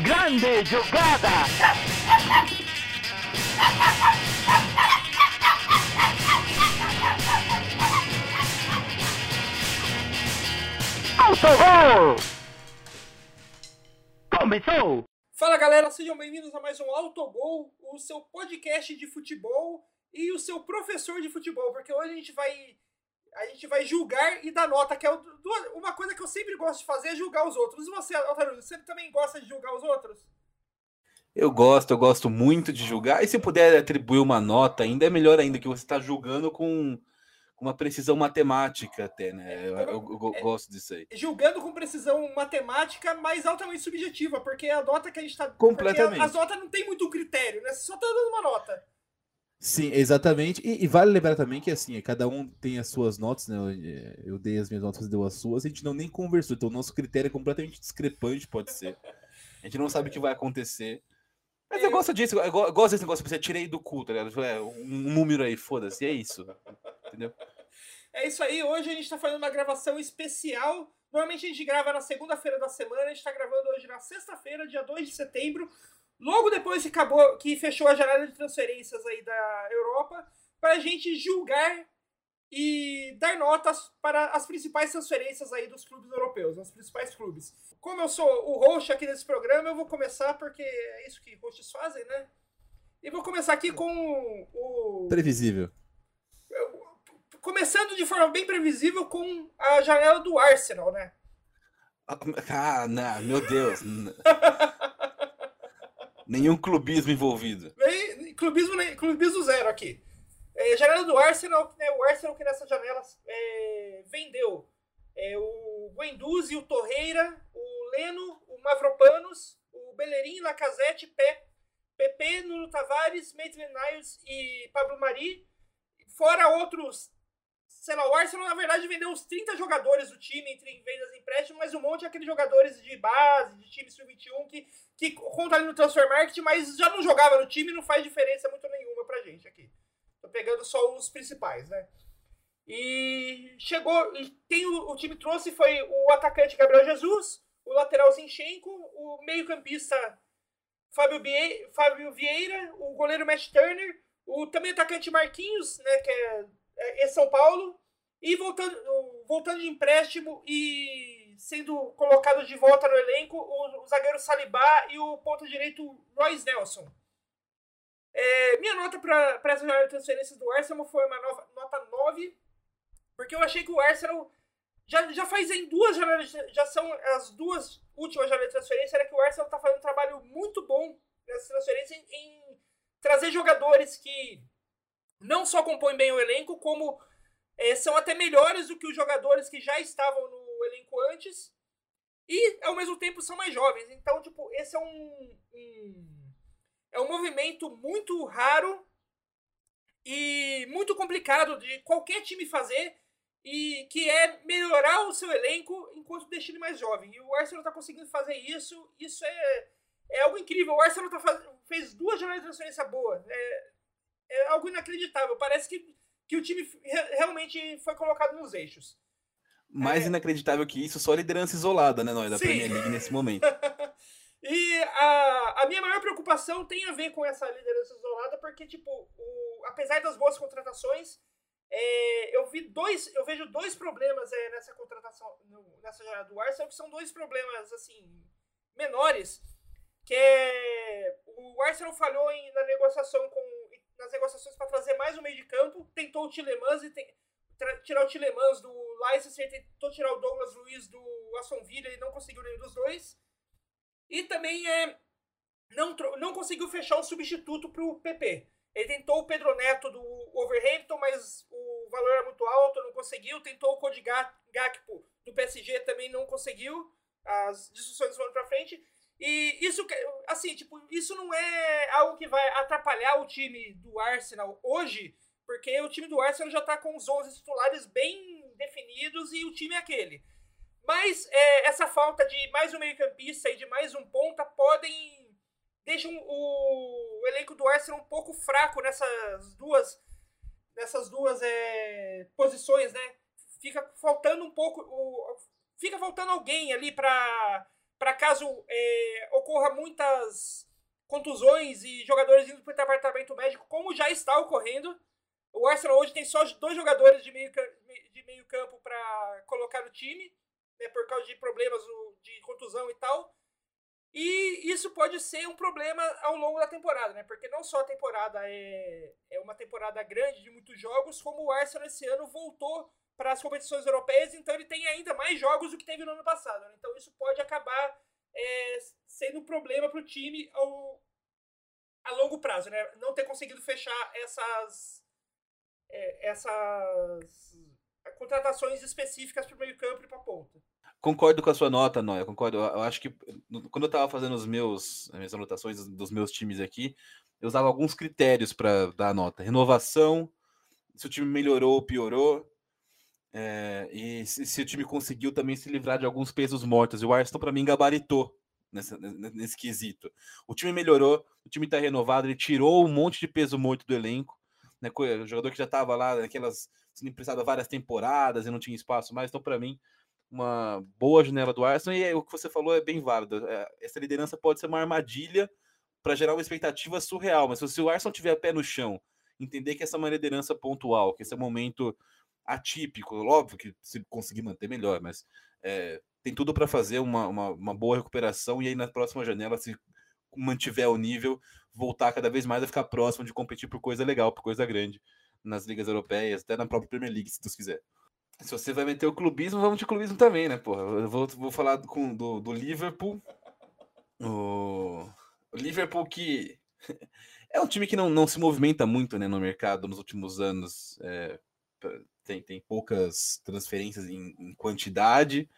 Grande jogada! Autogol! Começou! Fala galera, sejam bem-vindos a mais um Autogol, o seu podcast de futebol e o seu professor de futebol, porque hoje a gente vai a gente vai julgar e dar nota, que é uma coisa que eu sempre gosto de fazer é julgar os outros. E você, Altarudo, você também gosta de julgar os outros? Eu gosto, eu gosto muito de julgar. E se puder atribuir uma nota, ainda é melhor ainda, que você está julgando com uma precisão matemática até, né? Eu, eu, eu, é, gosto disso aí. Julgando com precisão matemática, mas altamente subjetiva, porque a nota que a gente está... Completamente. As notas não tem muito critério, né? Você só está dando uma nota. Sim, exatamente. E, e, vale lembrar também que assim, cada um tem as suas notas, né? Eu, dei as minhas notas, deu as suas, a gente não nem conversou. Então o nosso critério é completamente discrepante, pode ser. A gente não sabe o que vai acontecer. Mas eu gosto disso, eu gosto desse negócio, você tirei do cu, tá ligado? É, um número aí, foda-se, é isso. Entendeu? É isso aí, hoje a gente tá fazendo uma gravação especial. Normalmente a gente grava na segunda-feira da semana, a gente tá gravando hoje na sexta-feira, dia 2 de setembro logo depois que acabou, que fechou a janela de transferências aí da Europa, para a gente julgar e dar notas para as principais transferências aí dos clubes europeus, os principais clubes. Como eu sou o host aqui desse programa, eu vou começar porque é isso que hosts fazem, né? E vou começar aqui com o previsível. Começando de forma bem previsível com a janela do Arsenal, né? Ah, não, meu Deus. Nenhum clubismo envolvido. Clubismo, clubismo zero aqui. É, janela do Arsenal, né, o Arsenal que nessa janela é, vendeu é, o Guendouzi, o Torreira, o Leno, o Mavropanos, o Bellerin, Lacazette, Pe, Pepe, Nuno Tavares, Maitland-Niles e Pablo Mari, fora outros sei lá, o Arsenal na verdade vendeu uns 30 jogadores do time entre vendas e empréstimos, mas um monte é aqueles jogadores de base, de time sub-21 que, que conta ali no transfer market, mas já não jogava no time não faz diferença muito nenhuma pra gente aqui. Tô pegando só os principais, né? E chegou, e tem o, o time trouxe foi o atacante Gabriel Jesus, o lateral Zinchenko, o meio-campista Fábio, Fábio Vieira, o goleiro Matt Turner, o também atacante Marquinhos, né, que é é São Paulo. E voltando, voltando de empréstimo e sendo colocado de volta no elenco, o, o zagueiro Salibá e o ponto direito Royce Nelson. É, minha nota para essa janela de transferências do Arsenal foi uma nova, nota 9, porque eu achei que o Arsenal já, já faz em duas janelas, já são as duas últimas janelas de transferência, era que o Arsenal está fazendo um trabalho muito bom nessa transferência em, em trazer jogadores que não só compõem bem o elenco, como é, são até melhores do que os jogadores que já estavam no elenco antes. E, ao mesmo tempo, são mais jovens. Então, tipo, esse é um, um é um movimento muito raro e muito complicado de qualquer time fazer e que é melhorar o seu elenco enquanto deixa ele mais jovem. E o Arsenal está conseguindo fazer isso. Isso é, é algo incrível. O Arsenal tá faz, fez duas jornadas de transferência boas. É, é algo inacreditável. Parece que, que o time realmente foi colocado nos eixos. Mais é... inacreditável que isso, só a liderança isolada, né, Noé, da Sim. Premier League nesse momento. e a, a minha maior preocupação tem a ver com essa liderança isolada, porque, tipo, o, apesar das boas contratações, é, eu vi dois, eu vejo dois problemas é, nessa contratação, no, nessa jornada do Arsenal, que são dois problemas, assim, menores, que é o Arsenal falhou em, na negociação com nas negociações para trazer mais um meio de campo, tentou o Tilemans e tem, tirar o Tilemans do Leicester, tentou tirar o Douglas Luiz do Aston Villa e não conseguiu nenhum dos dois. E também é, não, não conseguiu fechar um substituto para o PP. Ele tentou o Pedro Neto do Overhampton, mas o valor era muito alto, não conseguiu. Tentou o Cody Gakpo do PSG, também não conseguiu. As discussões foram para frente. E isso, assim, tipo, isso não é algo que vai atrapalhar o time do Arsenal hoje, porque o time do Arsenal já tá com os 11 titulares bem definidos e o time é aquele. Mas é, essa falta de mais um meio-campista e de mais um ponta podem. deixam o, o, elenco do Arsenal um pouco fraco nessas duas. nessas duas é, posições, né? Fica faltando um pouco. O, fica faltando alguém ali para para caso é, ocorra muitas contusões e jogadores indo para o departamento médico, como já está ocorrendo. O Arsenal hoje tem só dois jogadores de meio, de meio campo para colocar no time, né, por causa de problemas de contusão e tal. E isso pode ser um problema ao longo da temporada, né? Porque não só a temporada é, é uma temporada grande de muitos jogos, como o Arsenal esse ano voltou para as competições europeias, então ele tem ainda mais jogos do que teve no ano passado. Né? Então isso pode acabar é, sendo um problema para o time ao, a longo prazo, né? Não ter conseguido fechar essas, é, essas contratações específicas para o meio campo e para a ponta. Concordo com a sua nota, Noia. Concordo. Eu acho que quando eu estava fazendo os meus, as minhas anotações dos meus times aqui, eu usava alguns critérios para dar a nota. Renovação, se o time melhorou ou piorou, é, e se, se, o time conseguiu também se livrar de alguns pesos mortos. E o Arsenal, para mim, gabaritou nesse, nesse quesito. O time melhorou, o time está renovado, ele tirou um monte de peso morto do elenco. Né, o jogador que já estava lá, naquelas sendo emprestado várias temporadas e não tinha espaço mais. Então, para mim, uma boa janela do Arsenal e o que você falou é bem válido. É, essa liderança pode ser uma armadilha para gerar uma expectativa surreal, mas se o Arsenal tiver pé no chão, entender que essa é uma liderança pontual, que esse é um momento atípico, óbvio que se conseguir manter melhor, mas é, tem tudo para fazer uma, uma, uma, boa recuperação e aí na próxima janela, se mantiver o nível, voltar cada vez mais a ficar próximo de competir por coisa legal, por coisa grande nas ligas europeias, até na própria Premier League, se Deus quiser. Se você vai meter o clubismo, vamos de clubismo também, né, porra? Eu vou, vou falar com, do, do Liverpool. O, o Liverpool que é um time que não, não se movimenta muito né, no mercado nos últimos anos. É, tem, tem poucas transferências em, em quantidade.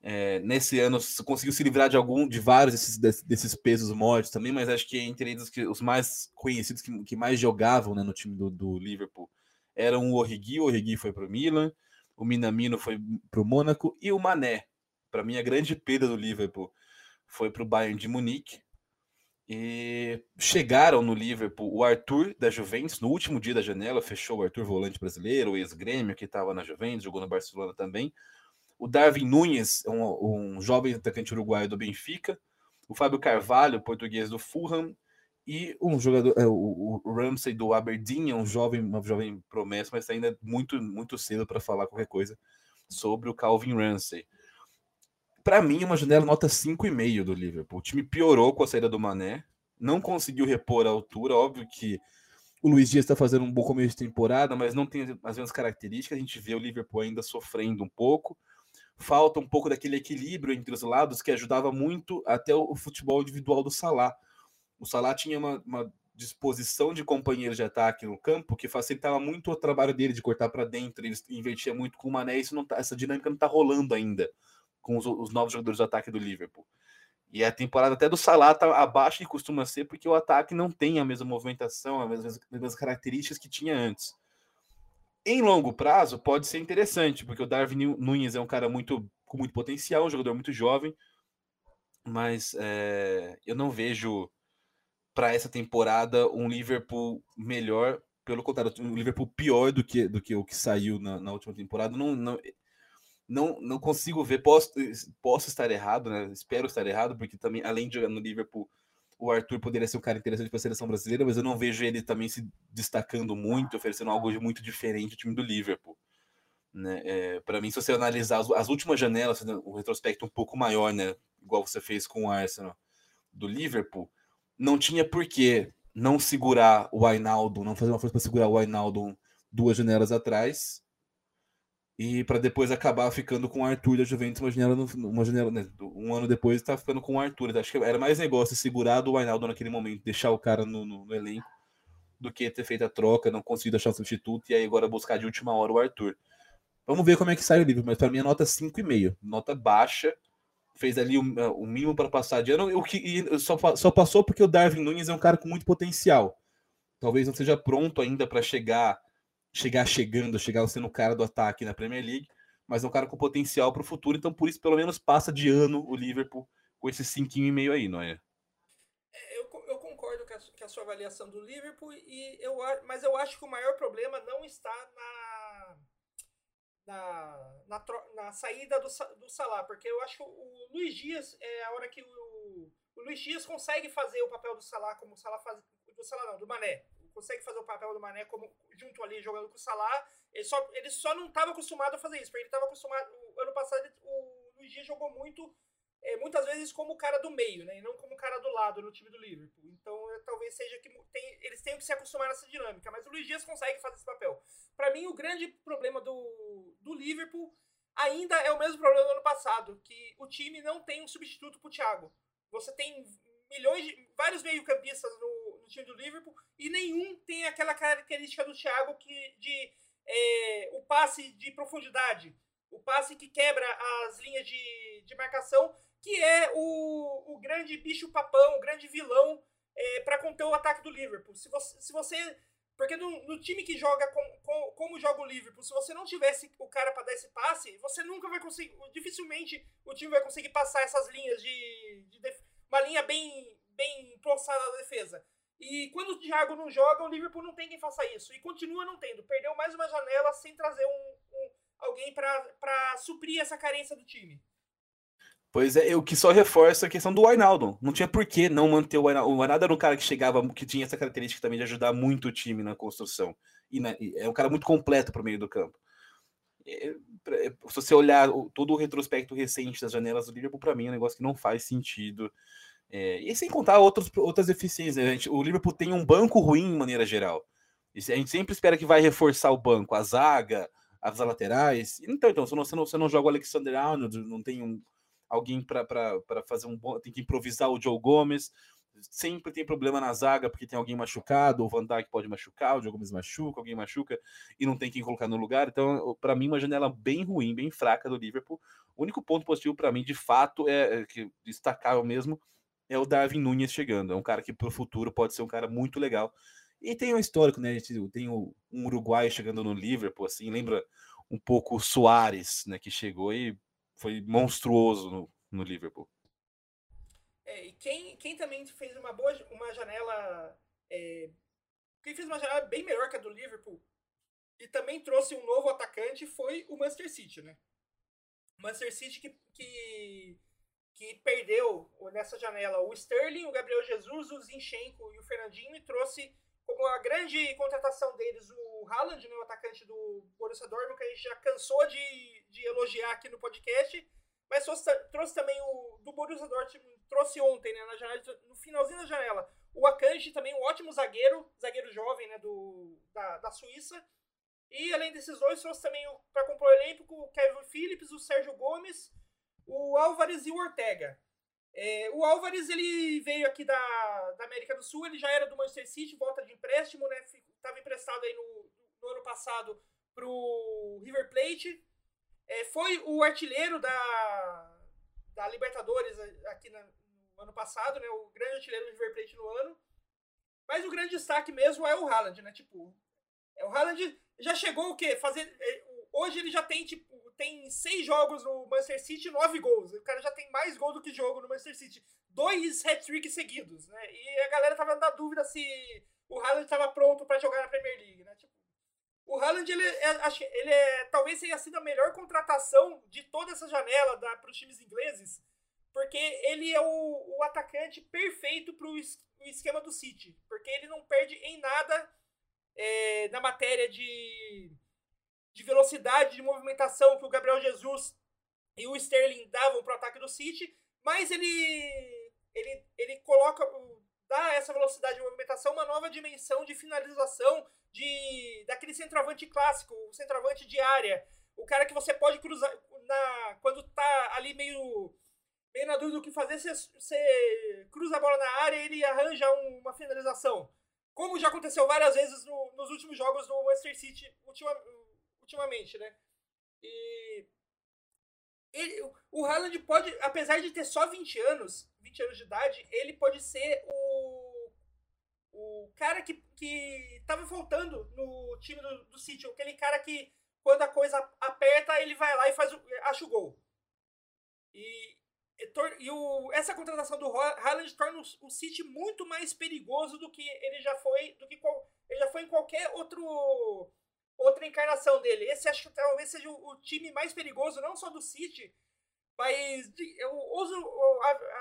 É, nesse ano conseguiu se livrar de algum, de vários desses, desses pesos mortos também, mas acho que entre eles os mais conhecidos que, que mais jogavam né, no time do, do Liverpool eram o Origi, o Origi foi para o Milan, o Minamino foi para o Mônaco e o Mané, para mim a grande perda do Liverpool, foi para o Bayern de Munique. E chegaram no Liverpool o Arthur da Juventus, no último dia da janela, fechou o Arthur volante brasileiro, o ex-grêmio que estava na Juventus, jogou no Barcelona também. O Darwin Nunes, um, um jovem atacante uruguaio do Benfica. O Fábio Carvalho, português do Fulham e um jogador, é, o, o Ramsey do Aberdeen, é um jovem, uma jovem promessa, mas ainda é muito, muito cedo para falar qualquer coisa sobre o Calvin Ramsey. Para mim, uma janela nota 5,5 do Liverpool. O time piorou com a saída do Mané, não conseguiu repor a altura. Óbvio que o Luiz Dias está fazendo um bom começo de temporada, mas não tem as mesmas características. A gente vê o Liverpool ainda sofrendo um pouco. Falta um pouco daquele equilíbrio entre os lados que ajudava muito até o futebol individual do Salah o Salah tinha uma, uma disposição de companheiros de ataque no campo que facilitava muito o trabalho dele de cortar para dentro, ele invertia muito com o Mané, isso não tá, essa dinâmica não está rolando ainda com os, os, novos jogadores de ataque do Liverpool. E a temporada até do Salah tá abaixo que costuma ser, porque o ataque não tem a mesma movimentação, as mesmas, as mesmas características que tinha antes. Em longo prazo, pode ser interessante, porque o Darwin Nunes é um cara muito com muito potencial, um jogador muito jovem, mas é, eu não vejo para essa temporada um Liverpool melhor, pelo contrário, um Liverpool pior do que, do que o que saiu na, na última temporada. Não, não, não, não consigo ver, posso, posso estar errado, né? Espero estar errado, porque também, além de jogar no Liverpool, o Arthur poderia ser um cara interessante para a seleção brasileira, mas eu não vejo ele também se destacando muito, oferecendo algo de muito diferente ao time do Liverpool. Né? É, para mim, se você analisar as, as últimas janelas, o um retrospecto um pouco maior, né? igual você fez com o Arsenal do Liverpool, não tinha por que não segurar o Ainaldo, não fazer uma força para segurar o Ainaldo duas janelas atrás e para depois acabar ficando com o Arthur da Juventus uma janela, uma janela né, um ano depois está ficando com o Arthur. Acho que era mais negócio segurar do Ainaldo naquele momento, deixar o cara no, no, no, elenco, do que ter feito a troca, não conseguir achar um substituto e aí agora buscar de última hora o Arthur. Vamos ver como é que sai o livro, mas para mim a nota 5,5, nota baixa fez ali o, é, o mínimo para passar de ano, o que só, só passou porque o Darwin Nunes é um cara com muito potencial. Talvez não seja pronto ainda para chegar, chegar chegando, chegar sendo o cara do ataque na Premier League, mas é um cara com potencial para o futuro, então por isso pelo menos passa de ano o Liverpool com esse cinquinho e meio aí, não é? é eu, eu concordo com a, com a, sua avaliação do Liverpool, e eu, mas eu acho que o maior problema não está na na, na, na saída do, do Salah, porque eu acho que o Luiz Dias é a hora que o, o Luiz Dias consegue fazer o papel do Salah como o Salah faz. Do Salah não, do Mané. Consegue fazer o papel do Mané como junto ali jogando com o Salah. Ele só, ele só não estava acostumado a fazer isso, porque ele estava acostumado. O ano passado ele- o Luiz Dias jogou muito. é, muitas vezes como o cara do meio, né? E não como o cara do lado no time do Liverpool. Então é, talvez seja que tem- eles tenham que se acostumar nessa dinâmica. Mas o Luiz Dias consegue fazer esse papel. Para mim, o grande problema do, do Liverpool ainda é o mesmo problema do ano passado, que o time não tem um substituto pro Thiago. Você tem milhões de vários meio-campistas no, no time do Liverpool e nenhum tem aquela característica do Thiago que de é, o passe de profundidade, o passe que quebra as linhas de, de marcação, que é o, o grande bicho papão, o grande vilão é, para conter o ataque do Liverpool. Se você, se você porque no, no time que joga com, com- como joga o Liverpool, se você não tivesse o cara para dar esse passe, você nunca vai conseguir. Dificilmente o time vai conseguir passar essas linhas de. de uma linha bem, bem da defesa. E quando o Thiago não joga, o Liverpool não tem quem faça isso. E continua não tendo. Perdeu mais uma janela sem trazer um, um- alguém para suprir essa carência do time. Pois é, o que só reforça a questão do Wijnaldum. Não tinha por que não manter o Wijnaldum. O Wijnaldum era um cara que chegava, que tinha essa característica também de ajudar muito o time na construção. E, na- e é um cara muito completo para o meio do campo. É, é, se você olhar todo o retrospecto recente das janelas do Liverpool, para mim é um negócio que não faz sentido. É, e sem contar outros, outras deficiências. né? Gente- o Liverpool tem um banco ruim de maneira geral. A gente sempre espera que vai reforçar o banco, a zaga, as laterais. Então, então você, não, você, não, você não joga o Alexander Arnold, não tem um, alguém para fazer um bom. Tem que improvisar o Joe Gomes. Sempre tem problema na zaga, porque tem alguém machucado, o Van Dijk pode machucar, o Joe Gomes machuca, alguém machuca e não tem quem colocar no lugar. Então, para mim, uma janela bem ruim, bem fraca do Liverpool. O único ponto positivo para mim, de fato, é, é que destacável mesmo, é o Darwin Nunes chegando. É um cara que para o futuro pode ser um cara muito legal. E tem um histórico, né? A gente tem um uruguaio chegando no Liverpool, assim, lembra um pouco o Soares, né? Que chegou e foi monstruoso no, no Liverpool. É, e quem, quem também fez uma boa uma janela. é, quem fez uma janela bem melhor que a do Liverpool e também trouxe um novo atacante foi o Manchester City, né? Manchester City que, que, que perdeu nessa janela o Sterling, o Gabriel Jesus, o Zinchenko e o Fernandinho e trouxe como a grande contratação deles o Haaland, né, o atacante do Borussia Dortmund, que a gente já cansou de, de elogiar aqui no podcast, mas trouxe, trouxe também o do Borussia Dortmund, trouxe ontem, né, na janela, no finalzinho da janela, o Akanji também, um ótimo zagueiro, zagueiro jovem, né, do, da, da Suíça. E além desses dois, trouxe também para compor o elenco o Kevin Phillips, o Sérgio Gomes, o Álvares e o Ortega. É, o Álvares ele veio aqui da, da América do Sul, ele já era do Manchester City, volta de empréstimo, né? Estava emprestado aí no, no ano passado pro River Plate. É, foi o artilheiro da, da Libertadores aqui na, no ano passado, né? O grande artilheiro do River Plate no ano. Mas o grande destaque mesmo é o Haaland, né? Tipo, é, o Haaland já chegou o quê? Fazer, é, hoje ele já tem, tipo, tem seis jogos no Manchester City, nove gols. O cara já tem mais gol do que jogo no Manchester City. Dois hat-tricks seguidos, né? E a galera tava na dúvida se o Haaland estava pronto para jogar na Premier League, né? Tipo, o Haaland, ele é, ele é, talvez tenha sido a melhor contratação de toda essa janela para os times ingleses, porque ele é o, o atacante perfeito para o esquema do City, porque ele não perde em nada é, na matéria de, de velocidade, de movimentação que o Gabriel Jesus e o Sterling davam para o ataque do City, mas ele, ele, ele coloca, dá essa velocidade de movimentação uma nova dimensão de finalização de daquele centroavante clássico, o centroavante de área, o cara que você pode cruzar na quando tá ali meio meio na dúvida do que fazer, você, você cruza a bola na área e ele arranja um, uma finalização. Como já aconteceu várias vezes no, nos últimos jogos do Manchester City ultima, ultimamente, né? E ele, o Haaland pode, apesar de ter só 20 anos, 20 anos de idade, ele pode ser o, o cara que, que tava faltando no time do, do City. Aquele cara que, quando a coisa aperta, ele vai lá e faz o, acha o gol. E, e o, essa contratação do Haaland torna o, o City muito mais perigoso do que ele já foi, do que qual, ele já foi em qualquer outro outra encarnação dele. Esse acho que talvez seja o, o time mais perigoso, não só do City, mas de, eu ouso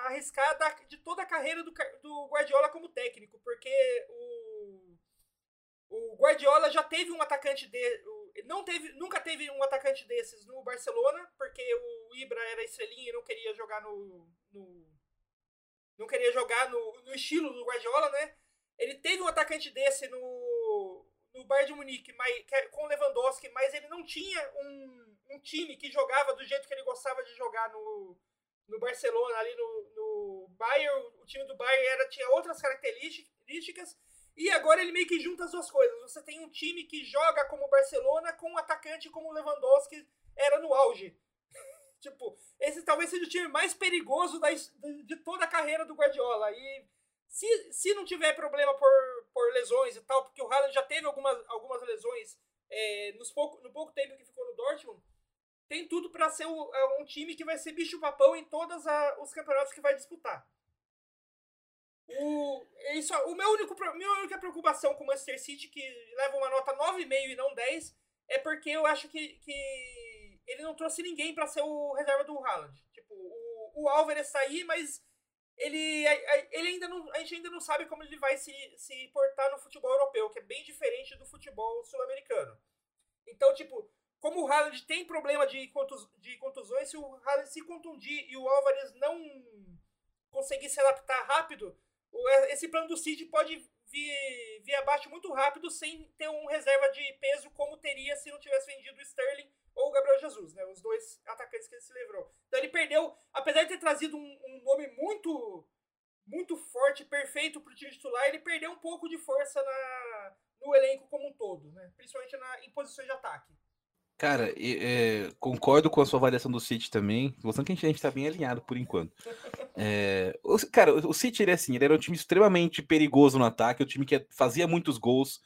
arriscar da, de toda a carreira do, do Guardiola como técnico, porque o, o Guardiola já teve um atacante de, não teve, nunca teve um atacante desses no Barcelona, porque o Ibra era estrelinha e não queria jogar no, no não queria jogar no, no estilo do Guardiola, né? Ele teve um atacante desse no, no Bayern de Munique mas, é com Lewandowski, mas ele não tinha um, um time que jogava do jeito que ele gostava de jogar no, no Barcelona, ali no, no Bayern. O time do Bayern era, tinha outras características. E agora ele meio que junta as duas coisas. Você tem um time que joga como o Barcelona com um atacante como o Lewandowski era no auge. tipo, esse talvez seja o time mais perigoso da, de toda a carreira do Guardiola. E se, se não tiver problema por, por lesões e tal, porque o Haaland já teve algumas, algumas lesões é, nos pouco, no pouco tempo que ficou no Dortmund, tem tudo para ser é, um time que vai ser bicho-papão em todos os campeonatos que vai disputar. O, isso, o meu único, minha única preocupação com o Manchester City, que leva uma nota 9,5 e não 10, é porque eu acho que, que ele não trouxe ninguém para ser o reserva do Haaland. Tipo, o, o Álvares está aí, mas ele, ele ainda não, a gente ainda não sabe como ele vai se, se portar no futebol europeu, que é bem diferente do futebol sul-americano. Então, tipo, como o Haaland tem problema de, contus, de contusões, se o Haaland se contundir e o Álvares não conseguir se adaptar rápido, esse plano do City pode vir, vir abaixo muito rápido sem ter um reserva de peso como teria se não tivesse vendido o Sterling ou o Gabriel Jesus, né? Os dois atacantes que ele se livrou. Então ele perdeu, apesar de ter trazido um, um nome muito muito forte, perfeito para o time titular, ele perdeu um pouco de força na, no elenco como um todo, né? Principalmente na, em posições de ataque. Cara, é, concordo com a sua avaliação do City também. Mostrando que a gente, está bem alinhado por enquanto. É, o, cara, o City ele, é assim, ele era um time extremamente perigoso no ataque, um time que fazia muitos gols,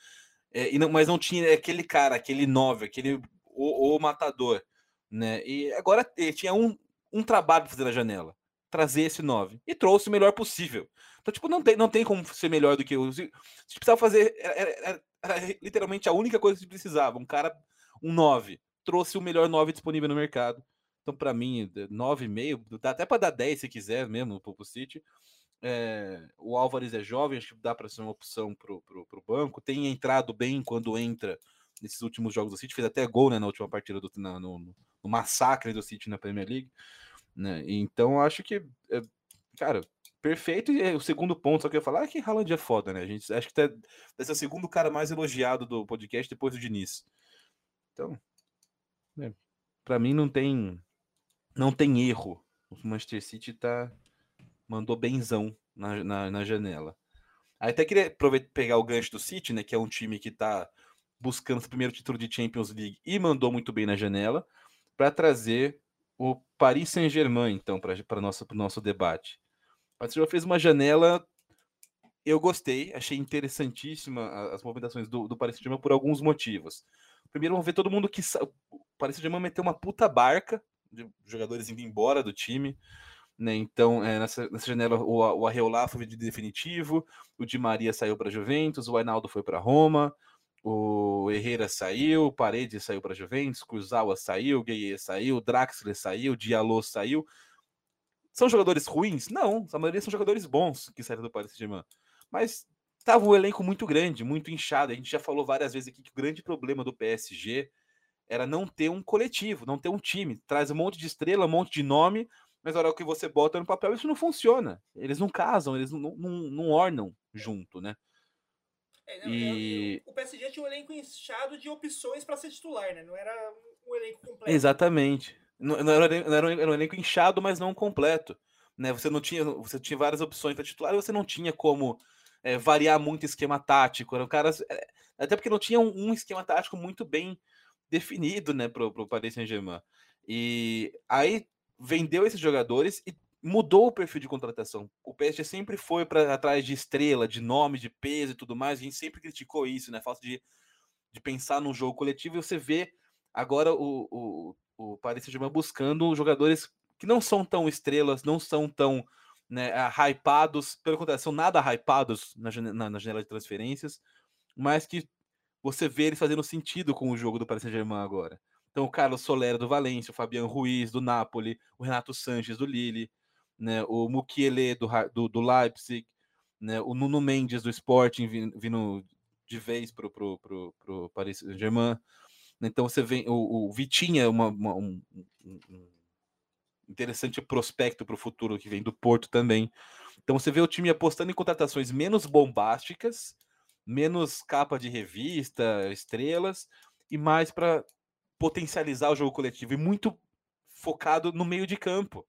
é, não, mas não tinha aquele cara, aquele nove, aquele o, o matador, né? E agora ele tinha um, um trabalho para fazer na janela, trazer esse 9 e trouxe o melhor possível. Então, tipo, não tem, não tem como ser melhor do que o. Se precisava fazer. Era, era, era, literalmente a única coisa que precisava. Um cara, um 9. Trouxe o melhor 9 disponível no mercado. Então, para mim, 9,5, dá até para dar 10 se quiser mesmo pro, pro City. É, o Álvares é jovem, acho que dá para ser uma opção pro, pro banco. Tem entrado bem quando entra nesses últimos jogos do City, fez até gol né, na última partida do na, no, no, massacre do City na Premier League. Né? Então acho que, é, cara, perfeito. E o segundo ponto, só que eu ia falar é que Haaland é foda, né? A gente acho que tá, deve ser o segundo cara mais elogiado do podcast depois do Diniz. Então, né, para mim não tem não tem erro. O Manchester City tá mandou benzão na, na, na janela. Aí até queria pegar o gancho do City, né? Que é um time que tá buscando seu primeiro título de Champions League e mandou muito bem na janela, para trazer o Paris Saint-Germain, então, para o nosso, nosso debate. O Paris Saint-Germain fez uma janela, eu gostei, achei interessantíssima as movimentações do, do Paris Saint-Germain por alguns motivos. Primeiro, vamos ver todo mundo que. O Paris Saint-Germain meteu uma puta barca de jogadores indo embora do time. Né? Então, é, nessa, nessa, janela, o, o Arreolá foi de definitivo, o Di Maria saiu para Juventus, o Ainaldo foi para Roma, o Herrera saiu, Paredes saiu para Juventus, Kurzawa saiu, Gueye saiu, Draxler saiu, Diallo saiu. São jogadores ruins? Não, a maioria são jogadores bons que saíram do Paris Saint-Germain. Mas estava um elenco muito grande, muito inchado. A gente já falou várias vezes aqui que o grande problema do PSG era não ter um coletivo, não ter um time. Traz um monte de estrela, um monte de nome, mas na hora que você bota no papel, isso não funciona. Eles não casam, eles não, não, não ornam junto, né? É, não, e... O PSG tinha um elenco inchado de opções para ser titular, né? Não era um elenco completo. Exatamente. Não, não, era, não era, um, era, um, elenco inchado, mas não completo. Né? Você não tinha, você tinha várias opções para titular e você não tinha como é, variar muito esquema tático. Eram caras, é, até porque não tinha um, um, esquema tático muito bem definido, né, pro, pro Paris Saint-Germain. E aí vendeu esses jogadores e mudou o perfil de contratação. O PSG sempre foi para atrás de estrela, de nome, de peso e tudo mais. A gente sempre criticou isso, né? Falta de, de pensar num jogo coletivo. E você vê agora o, o, o Paris Saint-Germain buscando jogadores que não são tão estrelas, não são tão né, hypados, pelo contrário, são nada hypados na, na, na janela de transferências, mas que você vê eles fazendo sentido com o jogo do Paris Saint-Germain agora. Então, o Carlos Solera do Valência, o Fabiano Ruiz do Napoli, o Renato Sanches do Lille, né, o Mukiele do, do, do Leipzig, né, o Nuno Mendes do Sporting vindo, de vez para o Paris Saint-Germain. Então você vê o, o Vitinha, uma, uma, um, um, interessante prospecto para o futuro que vem do Porto também. Então você vê o time apostando em contratações menos bombásticas, menos capa de revista, estrelas, e mais para potencializar o jogo coletivo e muito focado no meio de campo.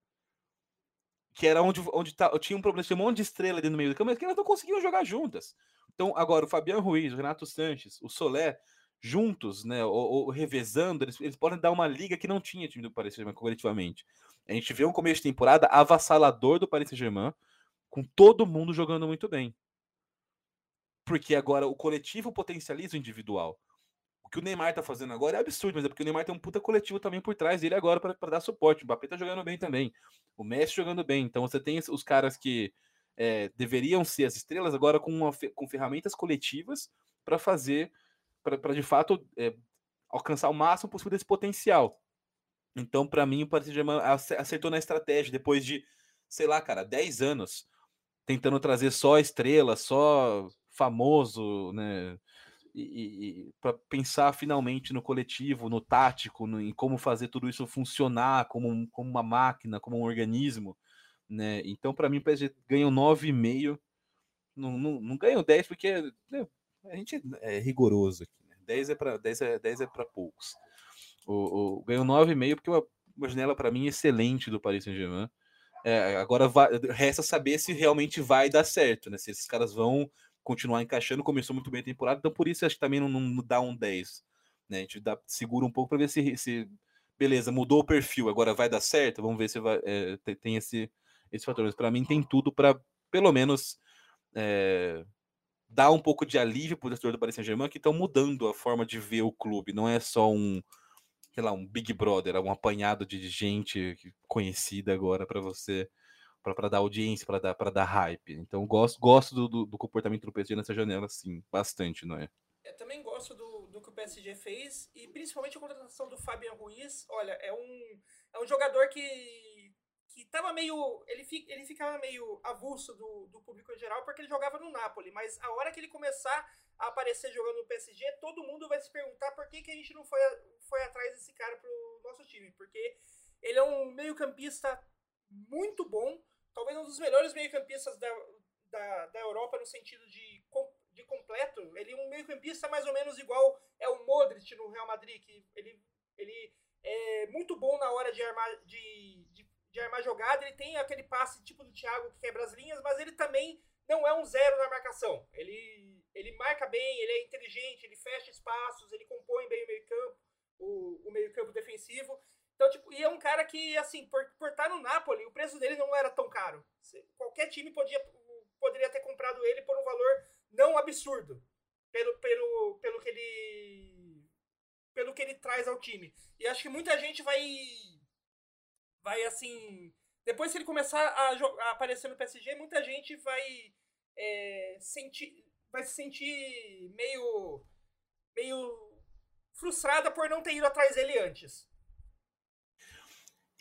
Que era onde, onde tá, tinha um problema, tinha um monte de estrela ali no meio do campo, que elas não conseguiam jogar juntas. Então, agora, o Fabiano Ruiz, o Renato Sanches, o Solé, juntos, né, ou, ou revezando, eles, eles, podem dar uma liga que não tinha time do Paris Saint-Germain coletivamente. A gente vê um começo de temporada avassalador do Paris Saint-Germain, com todo mundo jogando muito bem. Porque agora o coletivo potencializa o individual. Que o Neymar tá fazendo agora é absurdo, mas é porque o Neymar tem um puta coletivo também por trás dele agora para dar suporte. O Mbappé tá jogando bem também. O Messi jogando bem. Então você tem os caras que é, deveriam ser as estrelas agora com, uma, com ferramentas coletivas para fazer, para de fato é, alcançar o máximo possível desse potencial. Então, para mim, o Paris Saint-Germain acertou na estratégia depois de, sei lá, cara, 10 anos tentando trazer só estrela, só famoso, né? E, e para pensar finalmente no coletivo, no tático, no, em como fazer tudo isso funcionar como, como uma máquina, como um organismo. Né? Então, para mim, o PSG ganha 9,5. Não, não, não ganha 10 porque né, a gente é rigoroso aqui. Né? 10 é para 10 é, 10 é para poucos. O, o, ganhou 9,5 porque uma, uma janela para mim excelente do Paris Saint-Germain. É, agora vai, resta saber se realmente vai dar certo, né? Se esses caras vão continuar encaixando. Começou muito bem a temporada, então por isso acho que também não, não dá um 10. Né? A gente dá, segura um pouco para ver se, se, beleza, mudou o perfil, agora vai dar certo. Vamos ver se vai, é, tem esse, esse fator. Mas para mim tem tudo para, pelo menos, é, dar um pouco de alívio para o gestor do Paris Saint-Germain que estão mudando a forma de ver o clube. Não é só um, sei lá, um Big Brother, é um apanhado de gente conhecida agora para você para dar audiência, para dar, dar hype. Então gosto, gosto do, do, do, comportamento do PSG nessa janela, sim, bastante, não é? Eu também gosto do, do que o PSG fez e principalmente a contratação do Fabian Ruiz. Olha, é um, é um jogador que que tava meio. Ele, fi, ele ficava meio avulso do, do público em geral porque ele jogava no Napoli. Mas a hora que ele começar a aparecer jogando no PSG, todo mundo vai se perguntar por que, que a gente não foi, foi atrás desse cara pro nosso time. Porque ele é um meio-campista muito bom, talvez um dos melhores meio-campistas da, da, da Europa no sentido de, de completo. Ele é um meio-campista mais ou menos igual é o Modric no Real Madrid, que ele, ele é muito bom na hora de armar, de, de de armar jogada, ele tem aquele passe tipo do Thiago que quebra as linhas, mas ele também não é um zero na marcação. Ele, ele marca bem, ele é inteligente, ele fecha espaços, ele compõe bem o meio-campo, o, o meio-campo defensivo. Então, tipo, e é um cara que, assim, por, por estar no Napoli, o preço dele não era tão caro. Qualquer time podia, poderia ter comprado ele por um valor não absurdo. Pelo, pelo, pelo que ele. Pelo que ele traz ao time. E acho que muita gente vai vai assim. Depois que ele começar a, a aparecer no PSG, muita gente vai é, sentir. Vai se sentir meio. meio frustrada por não ter ido atrás dele antes.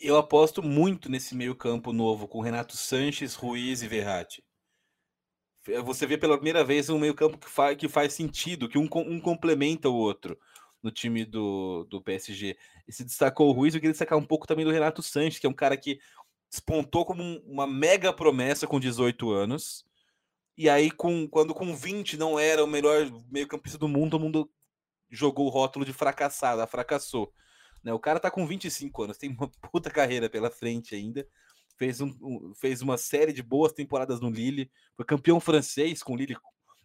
Eu aposto muito nesse meio-campo novo com Renato Sanches, Ruiz e Verratti. Você vê pela primeira vez um meio-campo que, fa que faz sentido, que um, um complementa o outro no time do, do PSG. E se destacou o Ruiz, eu queria destacar um pouco também do Renato Sanches, que é um cara que despontou como um, uma mega promessa com 18 anos. E aí, com, quando com 20 não era o melhor meio-campista do mundo, todo mundo jogou o rótulo de fracassado, fracassou. Né? O cara tá com 25 anos, tem uma puta carreira pela frente ainda. Fez, um, um, fez uma série de boas temporadas no Lille, foi campeão francês com o Lille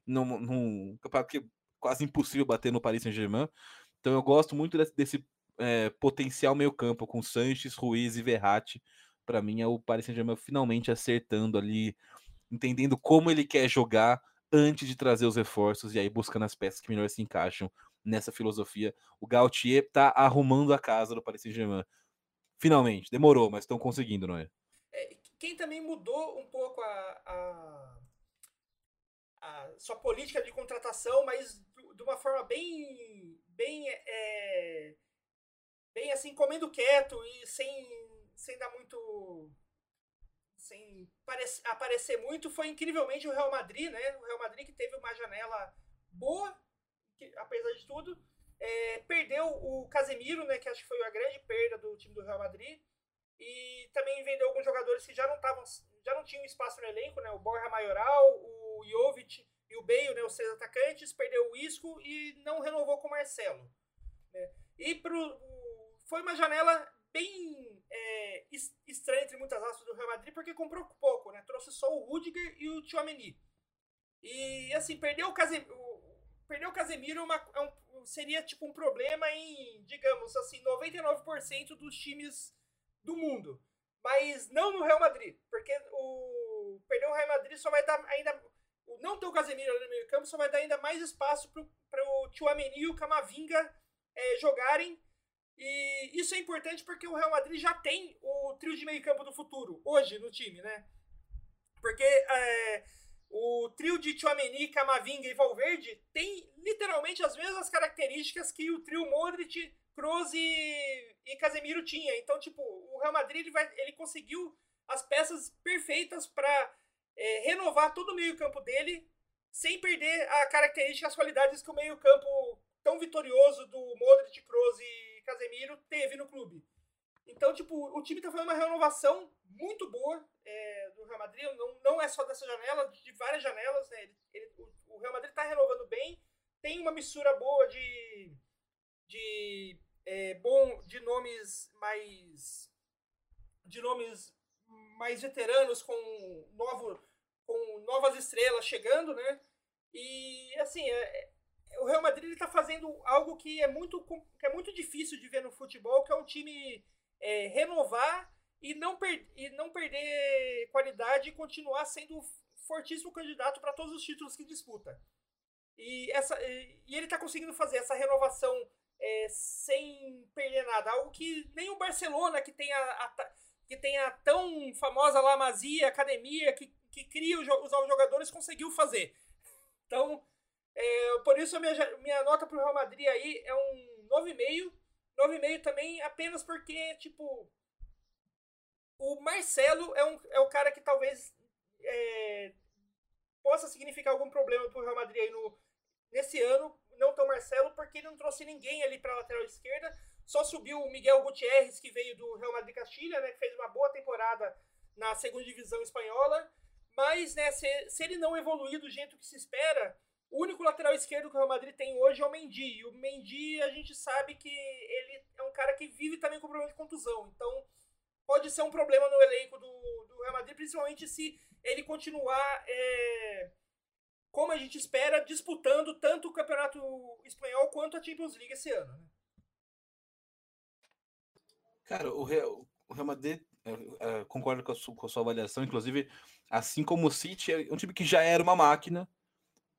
num, campeonato que é quase impossível bater no Paris Saint-Germain. Então eu gosto muito desse, desse é, potencial meio campo com Sanches, Ruiz e Verratti. Para mim é o Paris Saint-Germain finalmente acertando ali, entendendo como ele quer jogar antes de trazer os reforços e aí buscando as peças que melhor se encaixam nessa filosofia. O Gautier tá arrumando a casa do Paris Saint-Germain. Finalmente, demorou, mas estão conseguindo, não é? é? Quem também mudou um pouco a, a, a sua política de contratação, mas de uma forma bem, bem, é, bem assim, comendo quieto e sem, sem dar muito, sem aparecer muito, foi incrivelmente o Real Madrid, né? O Real Madrid que teve uma janela boa, que, apesar de tudo, é, perdeu o Casemiro, né? Que acho que foi a grande perda do time do Real Madrid. E também vendeu alguns jogadores que já não estavam, já não tinham espaço no elenco, né? O Borja Maioral, o Jovic e o Bale, né? Os seis atacantes, perdeu o Isco e não renovou com o Marcelo. Né? E pro, foi uma janela bem é, estranha, entre muitas aspas, do Real Madrid, porque comprou pouco, né? Trouxe só o Rudiger e o Tchouameni. E, assim, perdeu o Casemiro, perder o Casemiro é uma, é um, seria tipo um problema em, digamos assim, 99% dos times do mundo. Mas não no Real Madrid, porque o perder o Real Madrid só vai dar ainda o não ter o Casemiro no meio campo só vai dar ainda mais espaço para o Tchouameni e o Camavinga é, jogarem. E isso é importante porque o Real Madrid já tem o trio de meio campo do futuro, hoje, no time, né? Porque é, o trio de Tchouameni, Camavinga e Valverde tem literalmente as mesmas características que o trio Modric, Kroos e, e Casemiro tinha. Então, tipo, o Real Madrid ele, vai, ele conseguiu as peças perfeitas para é, renovar todo o meio-campo dele sem perder a característica, as qualidades que o meio-campo tão vitorioso do Modric, Kroos e Casemiro teve no clube. Então, tipo, o time tá fazendo uma renovação muito boa é, do Real Madrid. Não, não é só dessa janela, de várias janelas. Né? Ele, ele, o Real Madrid tá renovando bem. Tem uma mistura boa de, de, é, bom, de nomes mais. de nomes mais veteranos com, novo, com novas estrelas chegando, né? E assim, é, é, o Real Madrid está fazendo algo que é muito que é muito difícil de ver no futebol, que é um time é, renovar e não, per e não perder qualidade e continuar sendo fortíssimo candidato para todos os títulos que disputa. E, essa, e ele está conseguindo fazer essa renovação é, sem perder nada. Algo que nem o Barcelona, que tem a, a que tem a tão famosa La Masia, academia, que, que cria os, jogadores, conseguiu fazer. Então, é, por isso minha, minha nota para o Real Madrid aí é um 9,5 9,5 também apenas porque, tipo, o Marcelo é, um, é o cara que talvez é, possa significar algum problema pro Real Madrid aí no, nesse ano. Não tão Marcelo, porque ele não trouxe ninguém ali pra lateral esquerda. Só subiu o Miguel Gutierrez, que veio do Real Madrid Castilha, né? Que fez uma boa temporada na segunda divisão espanhola. Mas, né, se, se ele não evoluir do jeito que se espera, o único lateral esquerdo que o Real Madrid tem hoje é o Mendy. E o Mendy, a gente sabe que ele é um cara que vive também com problema de contusão. Então, pode ser um problema no elenco do, do Real Madrid, principalmente se ele continuar, é, como a gente espera, disputando tanto o Campeonato Espanhol quanto a Champions League esse ano. Né? Cara, o Real, o Real Madrid, é, é, concordo com a, sua, com a sua avaliação, inclusive, assim como o City, é um time que já era uma máquina,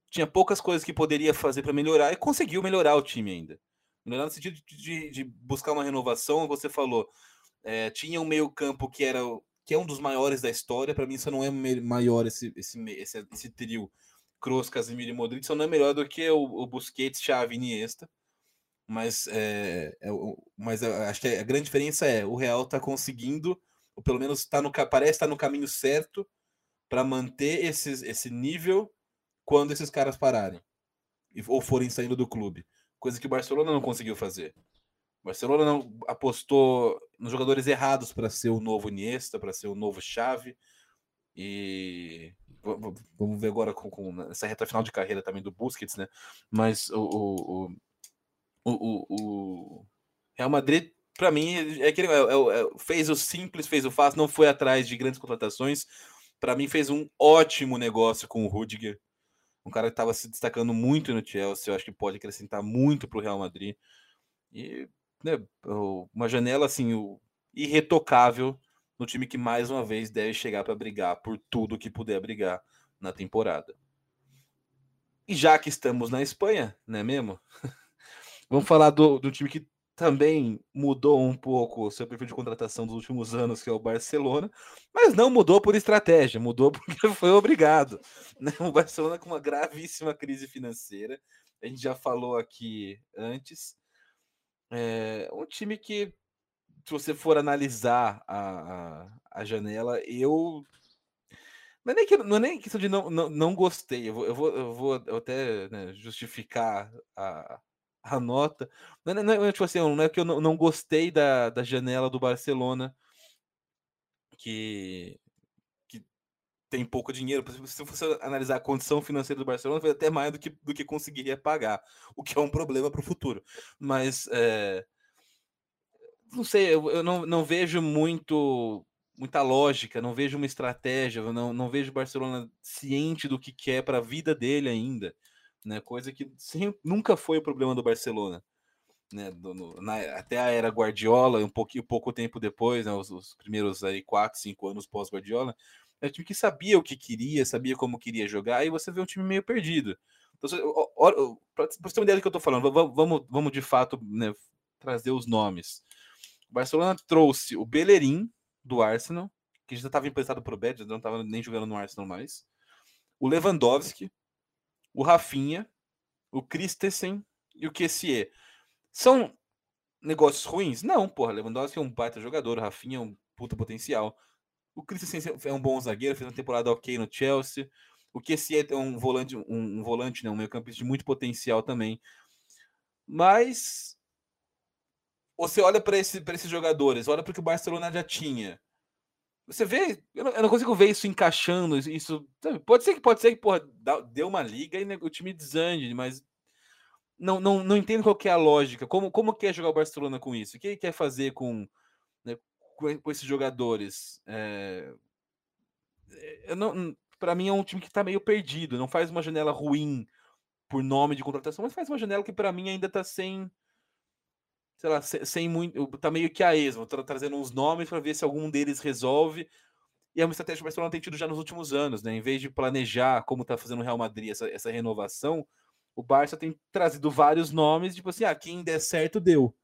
tinha poucas coisas que poderia fazer para melhorar e conseguiu melhorar o time ainda. Melhorar no sentido de, de, de buscar uma renovação, você falou, é, tinha um meio campo que era que é um dos maiores da história, para mim isso não é maior esse, esse, esse, esse trio Kroos, Casemiro e Modric, só não é melhor do que o, o Busquets, Xavi e Iniesta, mas, é, é, mas acho que a grande diferença é o Real está conseguindo, ou pelo menos tá no, parece estar tá no caminho certo para manter esses, esse nível quando esses caras pararem ou forem saindo do clube, coisa que o Barcelona não conseguiu fazer. O Barcelona não apostou nos jogadores errados para ser o novo Iniesta, para ser o novo Xavi. E vamos ver agora com, com, essa reta final de carreira também do Busquets, né? Mas o, o, o, o Real Madrid, para mim, é que é, é, é, fez o simples, fez o fácil, não foi atrás de grandes contratações. Para mim, fez um ótimo negócio com o Rudiger um cara que estava se destacando muito no Chelsea, eu acho que pode acrescentar muito para o Real Madrid. E né, uma janela assim irretocável no time que mais uma vez deve chegar para brigar por tudo que puder brigar na temporada. E já que estamos na Espanha, não é mesmo? Vamos falar do, do time que também mudou um pouco o seu perfil de contratação dos últimos anos, que é o Barcelona, mas não mudou por estratégia, mudou porque foi obrigado. Né? O Barcelona com uma gravíssima crise financeira, a gente já falou aqui antes. É um time que, se você for analisar a, a, a janela, eu. Não é nem, que, não é nem questão de não, não, não gostei. Eu vou, eu vou, eu vou até né, justificar a, a nota. Não é, não é, tipo assim, não é que eu não, não gostei da, da janela do Barcelona, que, que tem pouco dinheiro. Se você analisar a condição financeira do Barcelona, foi até mais do que, do que conseguiria pagar, o que é um problema para o futuro. Mas é, não sei, eu, eu não, não vejo muito muita lógica, não vejo uma estratégia, não, não vejo o Barcelona ciente do que quer para a vida dele ainda né? Coisa que nunca foi o problema do Barcelona. Né, do, no, na, até a era Guardiola, um pouquinho pouco tempo depois, né, os, os, primeiros aí quatro, cinco anos pós Guardiola, é um time que sabia o que queria, sabia como queria jogar, e você vê um time meio perdido. Então, para você ter uma ideia do que eu estou falando, vamos, vamos de fato né, trazer os nomes. O Barcelona trouxe o Bellerin do Arsenal, que já estava emprestado para o Bed, não estava nem jogando no Arsenal mais. O Lewandowski, o Rafinha, o Christensen e o Kessier. São negócios ruins? Não, porra. Lewandowski é um baita jogador, o Rafinha é um puta potencial. O Christensen é um bom zagueiro, fez uma temporada ok no Chelsea. O Kessier é um volante, um, um volante, não, um meio campista de muito potencial também. Mas você olha para esse, esses jogadores, olha para o que o Barcelona já tinha. Você vê, eu não, eu não, consigo ver isso encaixando. Isso sabe? pode ser que pode ser que porra, deu uma liga e o time desande, mas não, não, não entendo qual é a lógica. Como, como quer jogar o Barcelona com isso? O que ele quer fazer com, né, com, esses jogadores? É, eu não, para mim é um time que está meio perdido. Não faz uma janela ruim por nome de contratação, mas faz uma janela que para mim ainda está sem sei lá, sem muito. Tá meio que a esmo, tá trazendo uns nomes para ver se algum deles resolve. E é uma estratégia que o Barcelona tem tido já nos últimos anos, né? Em vez de planejar como tá fazendo o Real Madrid essa, essa renovação, o Barça tem trazido vários nomes, tipo assim, ah, quem der certo, deu.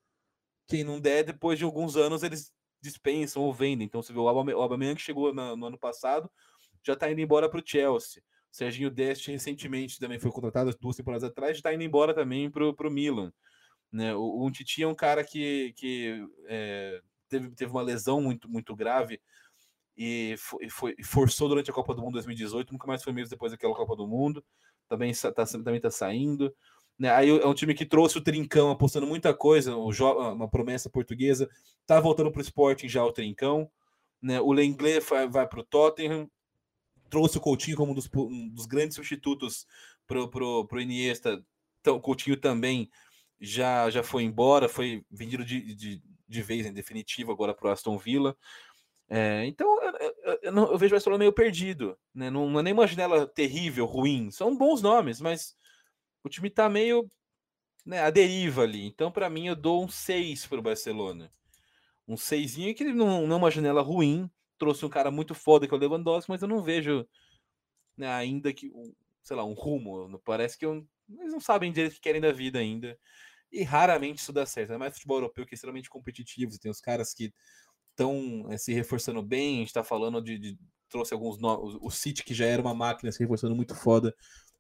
Quem não der, depois de alguns anos, eles dispensam ou vendem. Então, você vê o Aubameyang que chegou no, no ano passado, já tá indo embora para o Chelsea. Serginho Deste recentemente também foi contratado duas temporadas atrás, está indo embora também para o Milan. Né? O, o Titi é um cara que, que é, teve, teve uma lesão muito, muito grave e foi, foi, forçou durante a Copa do Mundo 2018, nunca mais foi mesmo depois daquela Copa do Mundo, também está também tá saindo. Né? Aí é um time que trouxe o Trincão apostando muita coisa, uma promessa portuguesa, tá voltando para o esporte já o Trincão. Né? O Lenglet vai, vai para o Tottenham, trouxe o Coutinho como um dos, um dos grandes substitutos para o Iniesta. Então, o Coutinho também já, já foi embora, foi vendido de, de, de vez, em definitivo, agora para o Aston Villa. É, então eu, eu, eu, eu, vejo o Barcelona meio perdido. Né? Não, não, é nem uma janela terrível, ruim. São bons nomes, mas o time está meio né, à deriva ali. Então, para mim, eu dou um 6 para o Barcelona. Um 6 que não, não é uma janela ruim. Trouxe um cara muito foda que é o Lewandowski, mas eu não vejo né, ainda que, sei lá, um rumo. Parece que eu, eles não sabem direito o que querem da vida ainda. E raramente isso dá certo. É mais futebol europeu que é extremamente competitivo. Tem os caras que estão é, se reforçando bem. A gente está falando de, de, Trouxe alguns nomes. O City, que já era uma máquina se reforçando muito foda.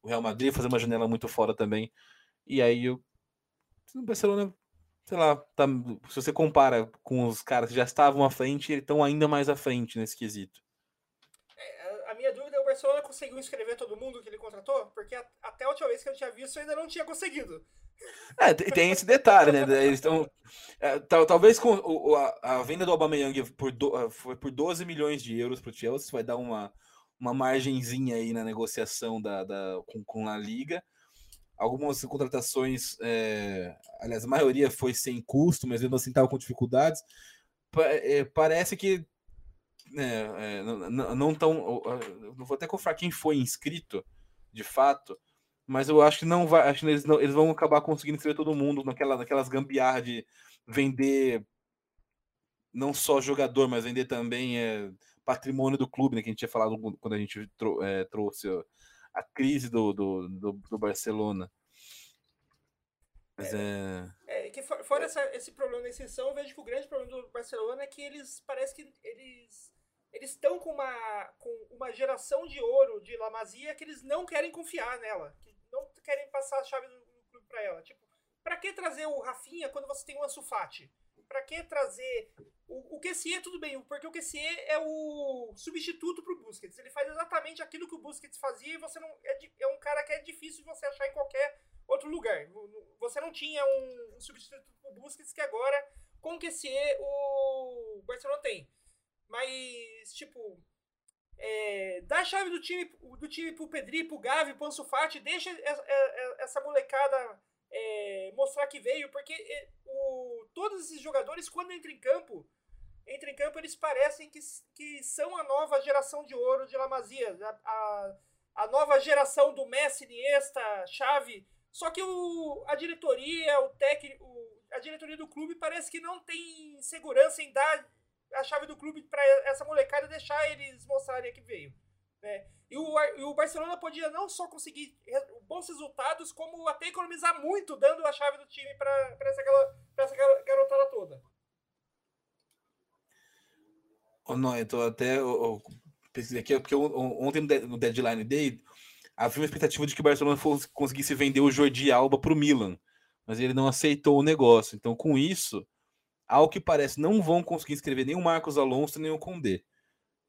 O Real Madrid fazer uma janela muito foda também. E aí o Barcelona, sei lá, tá, se você compara com os caras que já estavam à frente, eles estão ainda mais à frente nesse quesito. É, a minha dúvida é o Barcelona conseguiu inscrever todo mundo que ele contratou? Porque até a última vez que eu tinha visto, ainda não tinha conseguido. É, tem esse detalhe, né? Eles estão. É, talvez com o, a, a, venda do Aubameyang por do, ah, foi por 12 milhões de euros para o Chelsea, vai dar uma, uma margenzinha aí na negociação da, da, com, com a Liga. Algumas contratações, é, aliás, a maioria foi sem custo, mas mesmo assim estava com dificuldades. É, parece que né, é, não estão. Não vou até confirmar quem foi inscrito, de fato, mas eu acho que não vai. Acho que eles, não, eles vão acabar conseguindo inscrever todo mundo naquela, naquelas gambiarras de vender não só jogador, mas vender também é, patrimônio do clube, né, que a gente tinha falado quando a gente trou é, trouxe a crise do, do, do, do Barcelona. Mas é, é... é que fora esse problema da exceção, eu vejo que o grande problema do Barcelona é que eles parece que eles eles estão com uma, com uma geração de ouro de La Masia que eles não querem confiar nela, que querem passar a chave do, pra ela. Tipo, pra que trazer o Rafinha quando você tem o Ansu Fati? Pra que trazer o, o QCE, tudo bem, porque o QCE é o substituto pro Busquets. Ele faz exatamente aquilo que o Busquets fazia e você não é, é um cara que é difícil de você achar em qualquer outro lugar. Você não tinha um, um substituto pro Busquets que agora, com o QCE, o Barcelona tem. Mas, tipo, é, dá a chave do time, do time pro Pedri, pro Gavi, pro Ansu Fati, deixa essa, é- essa molecada é, mostrar que veio, porque é, o, todos esses jogadores, quando entram em campo, entram em campo, eles parecem que, que são a nova geração de ouro de La Masia, a, a, a nova geração do Messi, Iniesta, Xavi, só que o, a diretoria, o técnico, a diretoria do clube parece que não tem segurança em dar a chave do clube para essa molecada deixar eles mostrarem que veio. Né? E, o, e o Barcelona podia não só conseguir bons resultados, como até economizar muito dando a chave do time para essa, essa garotada toda. Oh, não, eu tô até. Eu, eu aqui, porque on- on- ontem no Deadline Day havia uma expectativa de que o Barcelona fosse, conseguisse vender o Jordi Alba para o Milan, mas ele não aceitou o negócio. Então, com isso, ao que parece, não vão conseguir inscrever nem o Marcos Alonso nem o Condé.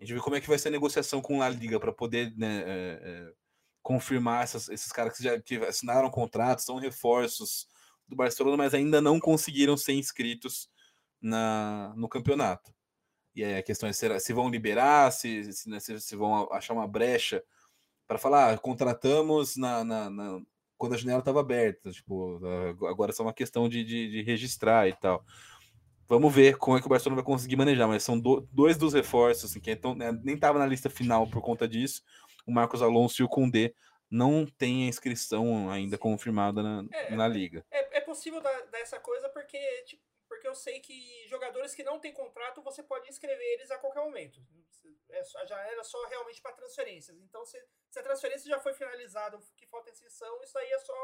A gente vê como é que vai ser a negociação com a Liga para poder né, é, é, confirmar essas- esses caras que já que assinaram contratos, são reforços do Barcelona, mas ainda não conseguiram ser inscritos na, no campeonato. E aí a questão é se vão liberar, se, se, né, se- se vão achar uma brecha para falar, ah, contratamos na, na- na- quando a janela estava aberta. Tipo, agora é só uma questão de, de- de registrar e tal. Vamos ver como é que o Barcelona vai conseguir manejar, mas são do- dois dos reforços assim, que então, né, nem estava na lista final por conta disso. O Marcos Alonso e o Condé não têm a inscrição ainda confirmada na, É, na liga. É, é possível dar, dar essa coisa porque, tipo, porque eu sei que jogadores que não têm contrato você pode inscrever eles a qualquer momento. É já era só realmente para transferências. Então, se, se a transferência já foi finalizada, o que falta inscrição, isso aí é só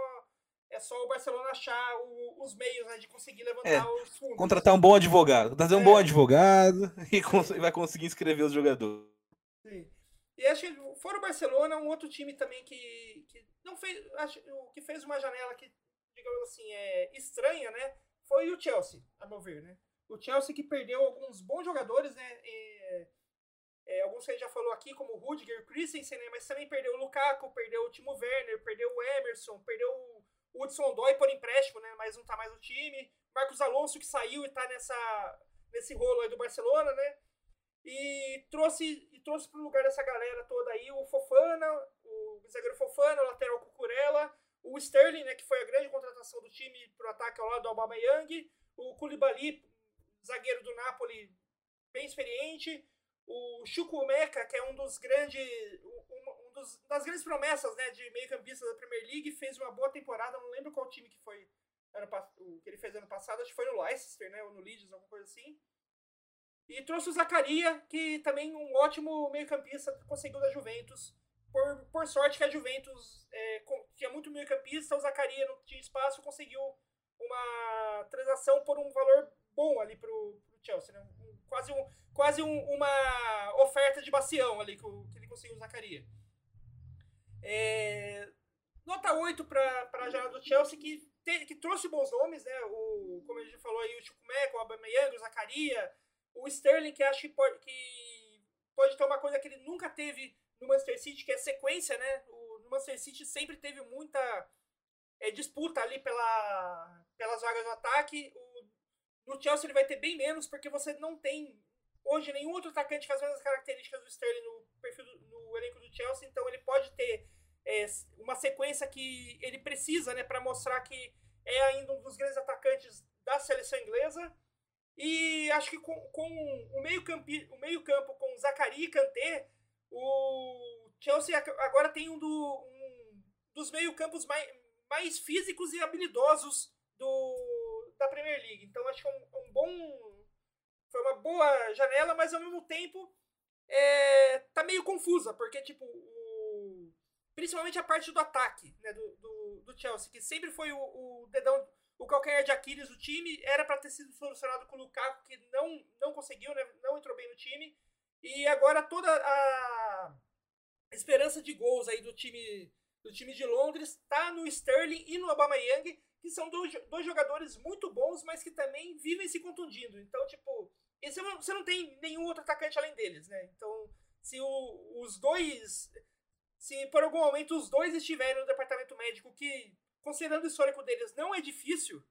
é só o Barcelona achar o- os meios né, de conseguir levantar É, os fundos. Contratar um bom advogado, trazer um É. bom advogado e vai conseguir inscrever os jogadores. Sim. E acho que fora o Barcelona, um outro time também que, que não fez, acho, o que fez uma janela que, digamos assim, é estranha, né? Foi o Chelsea, a meu ver, né? O Chelsea que perdeu alguns bons jogadores, né? É, é, alguns que a gente já falou aqui, como o Rudiger, o Christensen, né? Mas também perdeu o Lukaku, perdeu o Timo Werner, perdeu o Emerson, perdeu o Hudson Dói por empréstimo, né? Mas não tá mais no time. Marcos Alonso que saiu e tá nessa, nesse rolo aí do Barcelona, né? E trouxe, e trouxe pro lugar dessa galera toda aí o Fofana, o zagueiro Fofana, o lateral Cucurella, o Sterling, né, que foi a grande contratação do time pro ataque ao lado do Aubameyang, o Koulibaly, zagueiro do Napoli, bem experiente, o Chukwuemeka, que é um dos grandes dos, das grandes promessas, né, de meio-campista da Premier League, fez uma boa temporada, não lembro qual time que foi ano, o que ele fez ano passado, acho que foi no Leicester, né, ou no Leeds, alguma coisa assim. E trouxe o Zacaria, que também um ótimo meio-campista conseguiu da Juventus. Por, por sorte que a Juventus é, tinha muito meio-campista, o Zacaria não tinha espaço, conseguiu uma transação por um valor bom ali pro, pro Chelsea. Né? Quase um, quase um- uma oferta de bacião ali que, que ele conseguiu o Zacaria. É, nota 8 para a janela do Chelsea, que, te- que trouxe bons nomes, né? O, como a gente falou aí, o Chukwuemeka, o Aubameyang, o Zacaria, o Sterling, que acho que pode, que pode ter uma coisa que ele nunca teve no Manchester City, que é sequência, né? O, no Manchester City sempre teve muita é, disputa ali pela, pelas vagas do ataque. O, no Chelsea ele vai ter bem menos, porque você não tem hoje nenhum outro atacante com as mesmas características do Sterling no perfil do, no elenco do Chelsea, então ele pode ter é, uma sequência que ele precisa, né, para mostrar que é ainda um dos grandes atacantes da seleção inglesa. E acho que com, com o meio-campo meio campo com Zacari e Kanté, o Chelsea agora tem um, do, um dos meio-campos mais, mais físicos e habilidosos do, da Premier League. Então acho que é um, um bom. Foi uma boa janela, mas ao mesmo tempo é, tá meio confusa, porque tipo, o, principalmente a parte do ataque né, do, do, do Chelsea, que sempre foi o, o dedão o calcanhar de Aquiles do time era para ter sido solucionado com o Lukaku, que não, não conseguiu, né? não entrou bem no time. E agora toda a esperança de gols aí do time do time de Londres tá no Sterling e no Aubameyang, que são dois, dois jogadores muito bons, mas que também vivem se contundindo. Então, tipo, você não, você não tem nenhum outro atacante além deles, né? Então, se o, os dois. Se por algum momento os dois estiverem no departamento médico, que, considerando o histórico deles, não é difícil,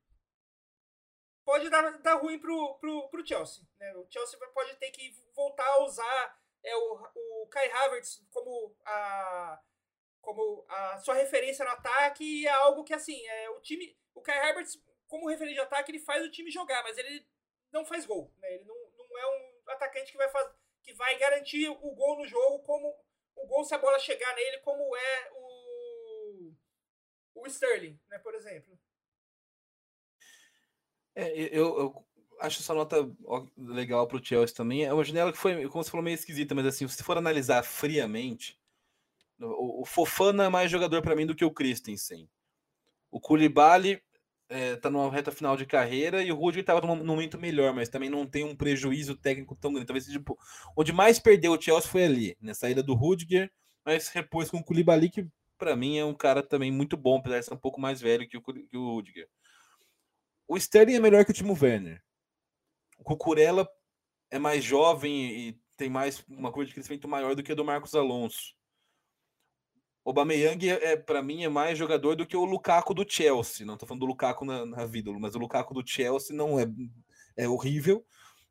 pode dar, dar ruim pro, pro, pro Chelsea. Né? O Chelsea pode ter que voltar a usar é, o, o Kai Havertz como a, como a sua referência no ataque e é algo que, assim, é, o time. O Kai Havertz, como referência de ataque, ele faz o time jogar, mas ele não faz gol. Né? Ele não é um atacante que vai, faz, que vai garantir o gol no jogo, como o gol se a bola chegar nele, como é o, o Sterling, né, por exemplo. É, eu, eu acho essa nota legal para o Chelsea também. É uma janela que foi, como você falou, meio esquisita, mas assim, se for analisar friamente, o, o Fofana é mais jogador para mim do que o Christensen. O Koulibaly é, tá numa reta final de carreira e o Rudiger estava num momento melhor, mas também não tem um prejuízo técnico tão grande. Talvez tipo, onde mais perdeu o Chelsea foi ali, na saída do Rudiger, mas repôs com o Koulibaly, que para mim é um cara também muito bom, apesar de ser um pouco mais velho que o, que o Rudiger. O Sterling é melhor que o Timo Werner. O Cucurella é mais jovem e tem mais uma curva de crescimento maior do que a do Marcos Alonso. O Aubameyang é, é para mim é mais jogador do que o Lukaku do Chelsea. Não estou falando do Lukaku na, na, vida, mas o Lukaku do Chelsea não é é horrível,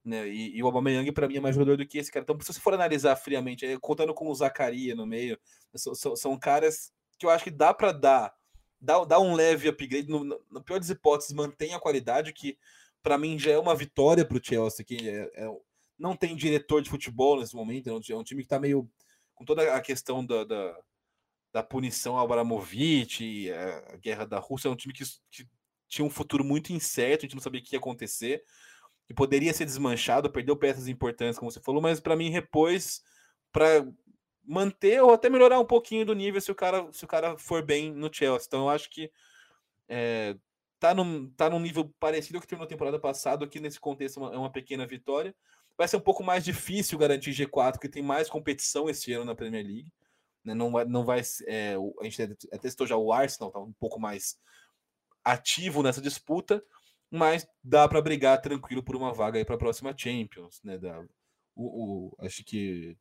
né? E, e o Aubameyang para mim é mais jogador do que esse cara. Então, se você for analisar friamente, é, contando com o Zacaria no meio, são, são, são caras que eu acho que dá para dar dá, dá um leve upgrade. No, no pior das hipóteses, mantém a qualidade que para mim já é uma vitória para o Chelsea, que é, é, não tem diretor de futebol nesse momento, é um, é time que está meio com toda a questão da, da, da punição ao Abramovich, a, a, guerra da Rússia, é um time que, que, tinha um futuro muito incerto, a gente não sabia o que ia acontecer, que poderia ser desmanchado, perdeu peças importantes, como você falou, mas para mim repôs para manter ou até melhorar um pouquinho do nível se o cara se o cara for bem no Chelsea. Então eu acho que é, tá num, tá num nível parecido ao que teve na temporada passada, aqui nesse contexto é uma, é uma pequena vitória. Vai ser um pouco mais difícil garantir G4, porque tem mais competição esse ano na Premier League. Né? Não vai, não vai é, a gente até testou já o Arsenal, tá um pouco mais ativo nessa disputa, mas dá para brigar tranquilo por uma vaga aí para a próxima Champions, né? Da, o, o, acho que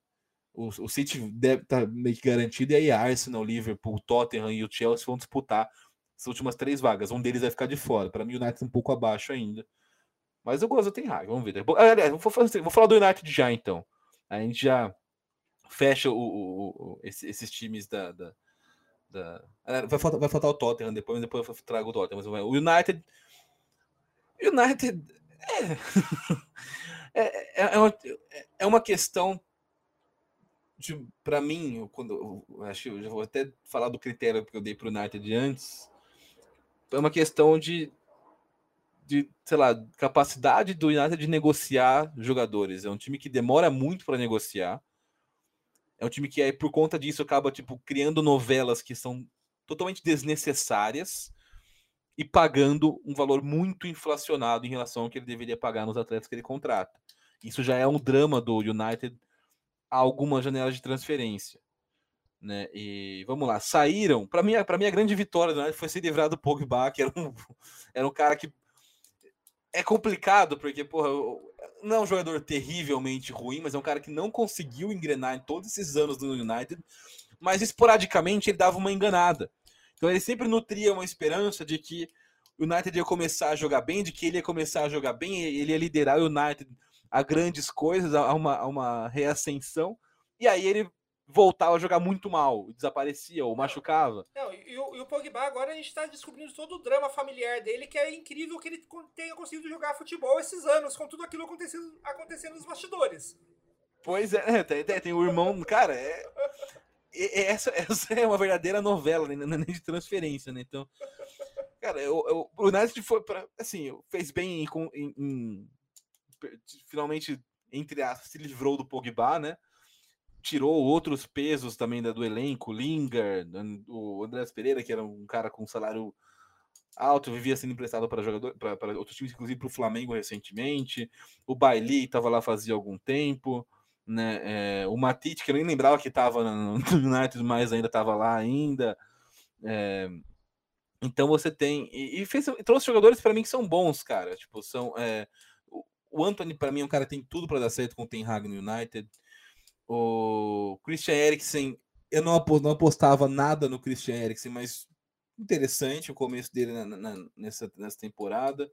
o, o City deve estar tá meio que garantido, e aí Arsenal, Liverpool, Tottenham e o Chelsea vão disputar as últimas três vagas. Um deles vai ficar de fora. Para mim, o United um pouco abaixo ainda. Mas eu gosto do Ten Hag, vamos ver. Aliás, vou, fazer, vou falar do United já, então. A gente já fecha o, o, o esses, times da... da, da... Vai, faltar, vai faltar o Tottenham depois, depois eu trago o Tottenham. Mas o United... United... É, é, é, uma, é uma questão para mim, eu, quando eu, acho que eu já vou até falar do critério que eu dei para o United antes, é uma questão de, de, sei lá, capacidade do United de negociar jogadores. É um time que demora muito para negociar. É um time que, é, por conta disso, acaba tipo, criando novelas que são totalmente desnecessárias e pagando um valor muito inflacionado em relação ao que ele deveria pagar nos atletas que ele contrata. Isso já é um drama do United a algumas janelas de transferência. Né? E vamos lá, saíram. Para mim, para mim, a grande vitória né, foi ser livrado do Pogba, que era um, era um cara que é complicado, porque, porra, não é um jogador terrivelmente ruim, mas é um cara que não conseguiu engrenar em todos esses anos do United, mas esporadicamente ele dava uma enganada. Então ele sempre nutria uma esperança de que o United ia começar a jogar bem, de que ele ia começar a jogar bem, ele ia liderar o United a grandes coisas, a uma, a uma reascensão, e aí ele voltava a jogar muito mal, desaparecia ou machucava. Não, e, o, e o Pogba agora a gente está descobrindo todo o drama familiar dele, que é incrível que ele tenha conseguido jogar futebol esses anos, com tudo aquilo acontecendo, acontecendo nos bastidores. Pois é, tem, tem, tem o irmão, cara, é, é, essa, essa é uma verdadeira novela, né, nem de transferência, né? Então, cara, eu, eu, o United foi para assim, fez bem em, em, em finalmente, entre aspas, se livrou do Pogba, né? Tirou outros pesos também do elenco, Lingard, o Andrés Pereira, que era um cara com salário alto, vivia sendo emprestado para jogador, para outros times, inclusive para o Flamengo recentemente. O Bailey estava lá fazia algum tempo, né? É, o Matite, que eu nem lembrava que estava no United, mas ainda estava lá ainda. É, Então você tem. E, e fez, trouxe jogadores para mim que são bons, cara. Tipo, são. É, o- o Anthony, para mim, é um cara que tem tudo para dar certo com o Ten Hag no United. O Christian Eriksen, eu não, apo- não apostava nada no Christian Eriksen, mas interessante o começo dele na- na- nessa, nessa temporada.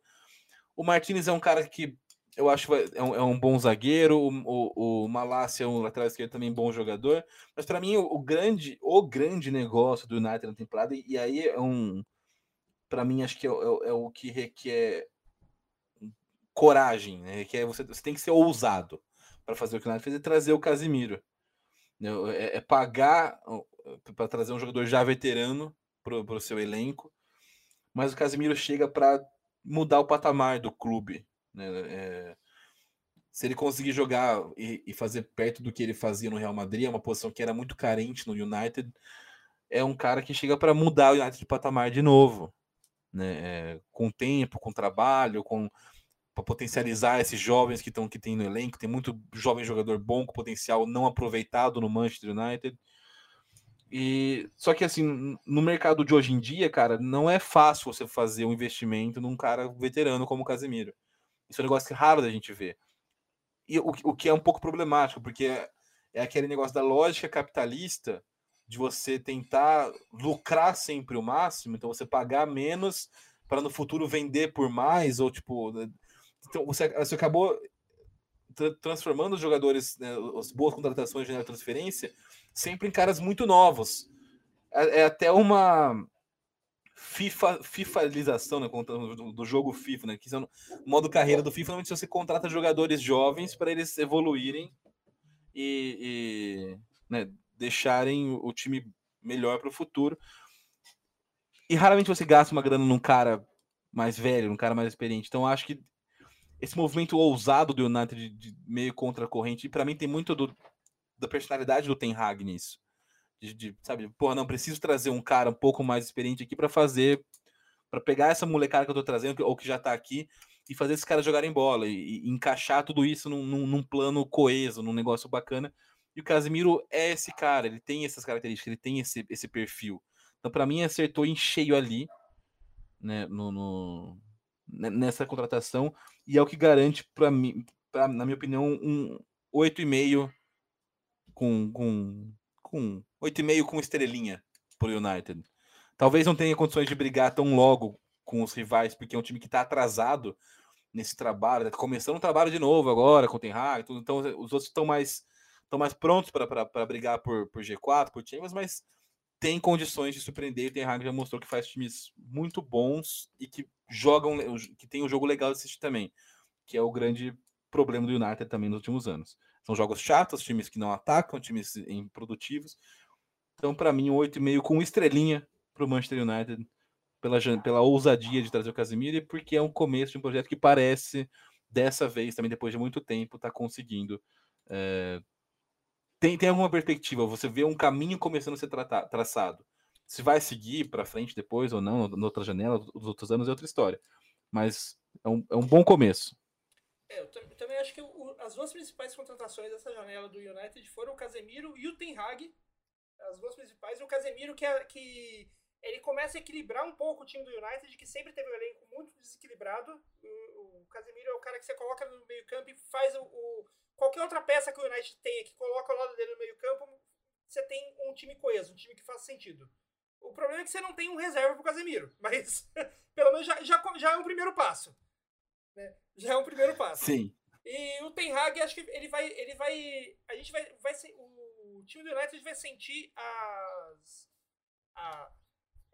O Martinez é um cara que eu acho é um, é um bom zagueiro. O, o, o Malásia é um lateral esquerdo também bom jogador. Mas para mim, o, o grande o grande negócio do United na temporada, e aí é um. Para mim, acho que é, o- é o que requer coragem, né? Que é você, você tem que ser ousado para fazer o que o United fez e trazer o Casimiro. É, é pagar para trazer um jogador já veterano para o seu elenco, mas o Casimiro chega para mudar o patamar do clube. Né? É, se ele conseguir jogar e, e fazer perto do que ele fazia no Real Madrid, é uma posição que era muito carente no United, é um cara que chega para mudar o United de patamar de novo. Né? É, com tempo, com trabalho, com para potencializar esses jovens que estão que tem no elenco. Tem muito jovem jogador bom com potencial não aproveitado no Manchester United. E só que assim, no mercado de hoje em dia, cara, não é fácil você fazer um investimento num cara veterano como o Casemiro. Isso é um negócio raro da gente ver. E o, o que é um pouco problemático, porque é, é aquele negócio da lógica capitalista de você tentar lucrar sempre o máximo, então você pagar menos para no futuro vender por mais, ou tipo, então você, você acabou tra transformando os jogadores, né, as boas contratações de transferência, sempre em caras muito novos. É, é até uma FIFA, FIFAização né, do, do, jogo FIFA, né? Que são, no modo carreira do FIFA, normalmente você contrata jogadores jovens para eles evoluírem e, e né, deixarem o time melhor para o futuro. E raramente você gasta uma grana num cara mais velho, num cara mais experiente. Então acho que esse movimento ousado do United de, de meio contra a corrente, para mim tem muito do, da personalidade do Ten Hag nisso. De, de, sabe, porra, não preciso trazer um cara um pouco mais experiente aqui para fazer, para pegar essa molecada que eu tô trazendo, ou que já tá aqui, e fazer esses caras jogarem bola, e, e encaixar tudo isso num, num, num, plano coeso, num negócio bacana. E o Casemiro é esse cara, ele tem essas características, ele tem esse, esse perfil. Então, para mim, acertou em cheio ali, né, no, no, nessa contratação, e é o que garante, para mim, pra, na minha opinião, um 8,5 com, com, com 8,5 com estrelinha por United. Talvez não tenha condições de brigar tão logo com os rivais, porque é um time que está atrasado nesse trabalho, tá começando um trabalho de novo agora com o Ten Hag, tudo, então os outros estão mais estão mais prontos para brigar por, por G4, por Champions, mas tem condições de surpreender. O Ten Hag já mostrou que faz times muito bons e que jogam, que tem um jogo legal de assistir também, que é o grande problema do United também nos últimos anos. São jogos chatos, times que não atacam, times improdutivos. Então, para mim, um 8,5 com estrelinha para o Manchester United, pela, pela ousadia de trazer o Casemiro e porque é um começo de um projeto que parece, dessa vez, também depois de muito tempo, tá conseguindo. É... Tem, tem alguma perspectiva? Você vê um caminho começando a ser tra traçado. Se vai seguir para frente depois ou não, na outra janela, dos outros anos, é outra história. Mas é um, é um bom começo. É, eu também acho que o, as duas principais contratações dessa janela do United foram o Casemiro e o Ten Hag. As duas principais. O Casemiro que, é, que ele começa a equilibrar um pouco o time do United, que sempre teve um elenco muito desequilibrado. O, o Casemiro é o cara que você coloca no meio campo e faz o, o, qualquer outra peça que o United tenha, que coloca ao lado dele no meio campo, você tem um time coeso, um time que faz sentido. O problema é que você não tem um reserva pro Casemiro, mas pelo menos já, já, já é um primeiro passo. Né? Já é um primeiro passo. Sim. E o Ten Hag, acho que ele vai. Ele vai. A gente vai. vai ser, o time do United vai sentir as. A,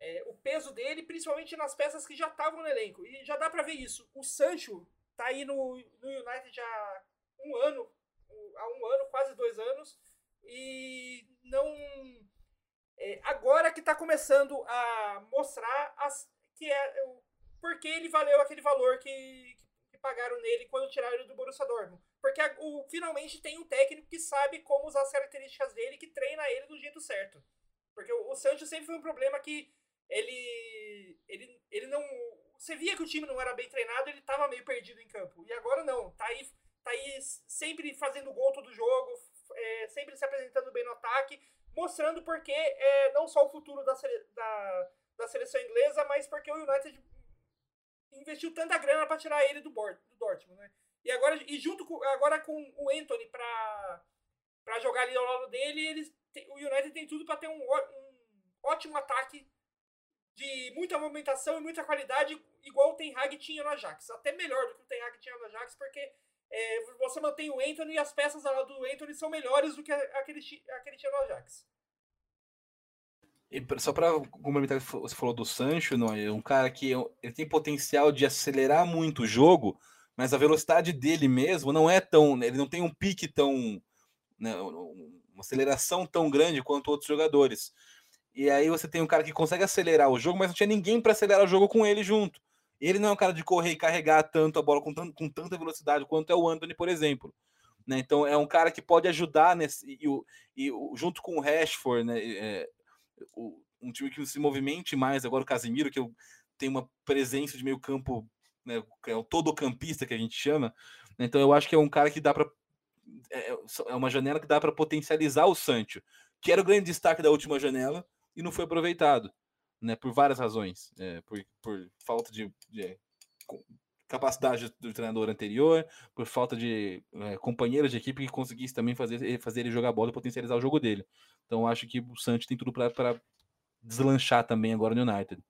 é, o peso dele, principalmente nas peças que já estavam no elenco. E já dá pra ver isso. O Sancho tá aí no, no United há um ano. Há um ano, quase dois anos. E não. É, agora que tá começando a mostrar as, que é o porque ele valeu aquele valor que, que pagaram nele quando tiraram ele do Borussia Dortmund. Porque a, o, finalmente tem um técnico que sabe como usar as características dele, que treina ele do jeito certo. Porque o, o Sancho sempre foi um problema que ele, ele, ele não... Você via que o time não era bem treinado, ele tava meio perdido em campo. E agora não, tá aí, tá aí sempre fazendo gol todo jogo, é, sempre se apresentando bem no ataque, mostrando porque é não só o futuro da, sele, da, da seleção inglesa, mas porque o United investiu tanta grana para tirar ele do, board, do Dortmund, né? E agora e junto com agora com o Anthony para para jogar ali ao lado dele, eles o United tem tudo para ter um, um ótimo ataque de muita movimentação e muita qualidade, igual o Ten Hag tinha no Ajax. Até melhor do que o Ten Hag tinha no Ajax, porque é, você mantém o Anthony e as peças do Anthony são melhores do que aquele, aquele tinha no Ajax. E só para complementar você falou do Sancho, não é um cara que ele tem potencial de acelerar muito o jogo, mas a velocidade dele mesmo não é tão, ele não tem um pique tão, né, uma aceleração tão grande quanto outros jogadores. E aí você tem um cara que consegue acelerar o jogo, mas não tinha ninguém para acelerar o jogo com ele junto. Ele não é um cara de correr e carregar tanto a bola com, com tanta velocidade quanto é o Anthony, por exemplo. Né? Então é um cara que pode ajudar nesse e, e, junto com o Rashford, né? É, o, um time que se movimente mais agora o Casemiro, que eu, tem uma presença de meio campo, né? É o todo campista que a gente chama. Né? Então eu acho que é um cara que dá para é, é uma janela que dá para potencializar o Sancho, que era o grande destaque da última janela e não foi aproveitado, né? Por várias razões, é, por, por falta de, de, capacidade do treinador anterior, por falta de é, companheiros de equipe que conseguisse também fazer, fazer ele jogar bola e potencializar o jogo dele. Então acho que o Santos tem tudo para deslanchar também agora no United.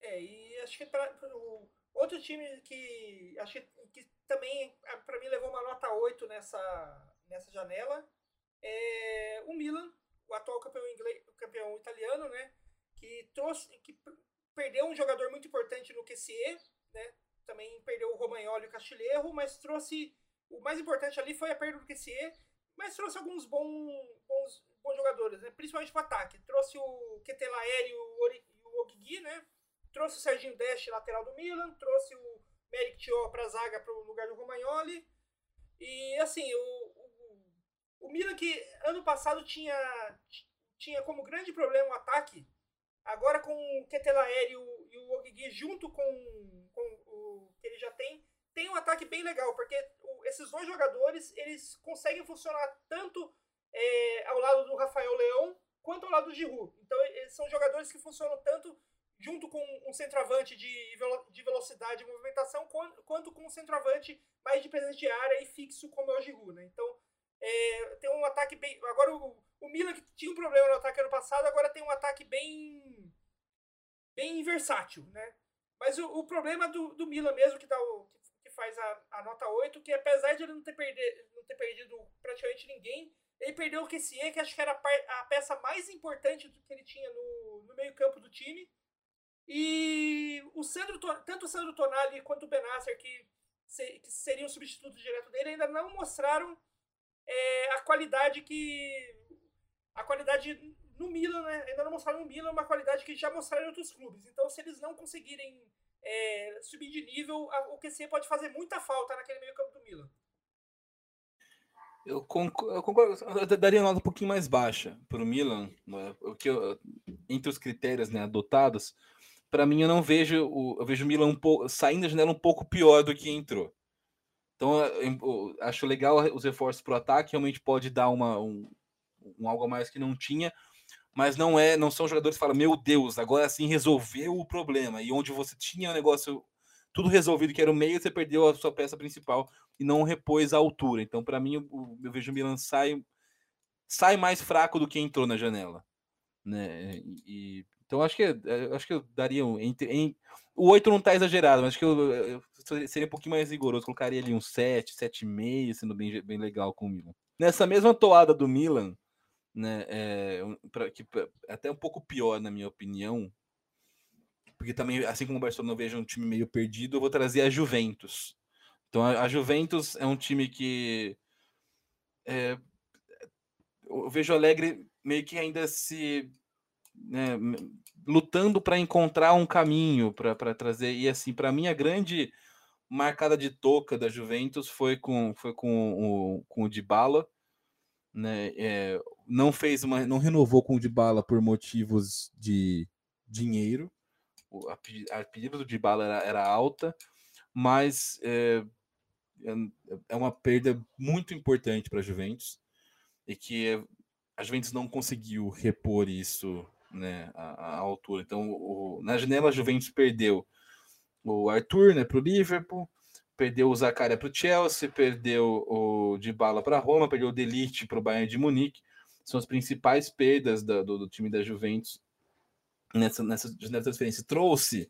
É, e acho que pra, o outro time que acho que, que também para mim levou uma nota 8 nessa, nessa janela é o Milan, o atual campeão inglês, campeão italiano, né? Que trouxe, que perdeu um jogador muito importante no QCE, né? Também perdeu o Romagnoli e o Castilheiro, mas trouxe o mais importante ali foi a perda do QCE, mas trouxe alguns bons, bons, bons jogadores, né? Principalmente para ataque. Trouxe o Ketelaere e o Ogigi, né? Trouxe o Serginho Deste, lateral do Milan, trouxe o Merrick Tio para zaga para o lugar do Romagnoli. E assim, o, o Milan que ano passado tinha, tinha como grande problema o ataque, agora com o Ketelaere e o, e o Ogigi junto com, com o que ele já tem, tem um ataque bem legal, porque esses dois jogadores eles conseguem funcionar tanto é, ao lado do Rafael Leão quanto ao lado do Giroud. Então eles são jogadores que funcionam tanto junto com um centroavante de, de velocidade e movimentação, quanto com um centroavante mais de presença de área e fixo como é o Giroud. Né? Então é, tem um ataque bem. Agora o, o Milan que tinha um problema no ataque ano passado, agora tem um ataque bem. Bem versátil, né? Mas o, o problema do, do Milan mesmo, que, dá o, que, faz a, a nota 8, que apesar de ele não ter, perder, não ter perdido praticamente ninguém, ele perdeu o Kessie, que acho que era a, peça mais importante do que ele tinha no, no meio-campo do time. E o Sandro, tanto o Sandro Tonali quanto o Benasser, que, se, que seriam substitutos direto dele, ainda não mostraram é, a qualidade que. A qualidade no Milan, né? Ainda não mostraram no Milan uma qualidade que já mostraram em outros clubes. Então, se eles não conseguirem é, subir de nível, a, o QC pode fazer muita falta naquele meio campo do Milan. Eu concordo, eu, daria uma nota um pouquinho mais baixa para o Milan, né? porque eu, entre os critérios né, adotados, para mim eu não vejo o, eu vejo o Milan um pouco, saindo da janela um pouco pior do que entrou. Então, acho legal os reforços para o ataque, realmente pode dar uma, um, um, algo a mais que não tinha, mas não é, não são jogadores que falam, meu Deus, agora sim resolveu o problema. E onde você tinha o negócio tudo resolvido, que era o meio, você perdeu a sua peça principal e não repôs a altura. Então, para mim, eu, eu, vejo o Milan sai, sai mais fraco do que entrou na janela. Né? E, então, acho que, acho que eu daria entre, em, o 8 não tá exagerado, mas acho que eu, eu, seria um pouquinho mais rigoroso. Colocaria ali um 7, 7,5, sendo bem, bem legal com o Milan. Nessa mesma toada do Milan, né, é, pra, que, até um pouco pior, na minha opinião, porque também, assim como o Barcelona eu vejo um time meio perdido, eu vou trazer a Juventus. Então, a, a Juventus é um time que é, eu vejo Alegre meio que ainda se né, lutando para encontrar um caminho para trazer. E assim, para mim, a grande marcada de toca da Juventus foi com, foi com o, com o Dybala. Né, é, não fez uma, não renovou com o Dybala por motivos de dinheiro. A, a pedida do Dybala era, era alta, mas é, é, é uma perda muito importante para a Juventus e que a Juventus não conseguiu repor isso né, à, altura. Então, o, na janela, a Juventus perdeu o Arthur né, para o Liverpool, perdeu o Zaccaria para o Chelsea, perdeu o Dybala para Roma, perdeu o Delite para o Bayern de Munique. São as principais perdas da, do, do, time da Juventus nessa, nessa, nessa transferência. Trouxe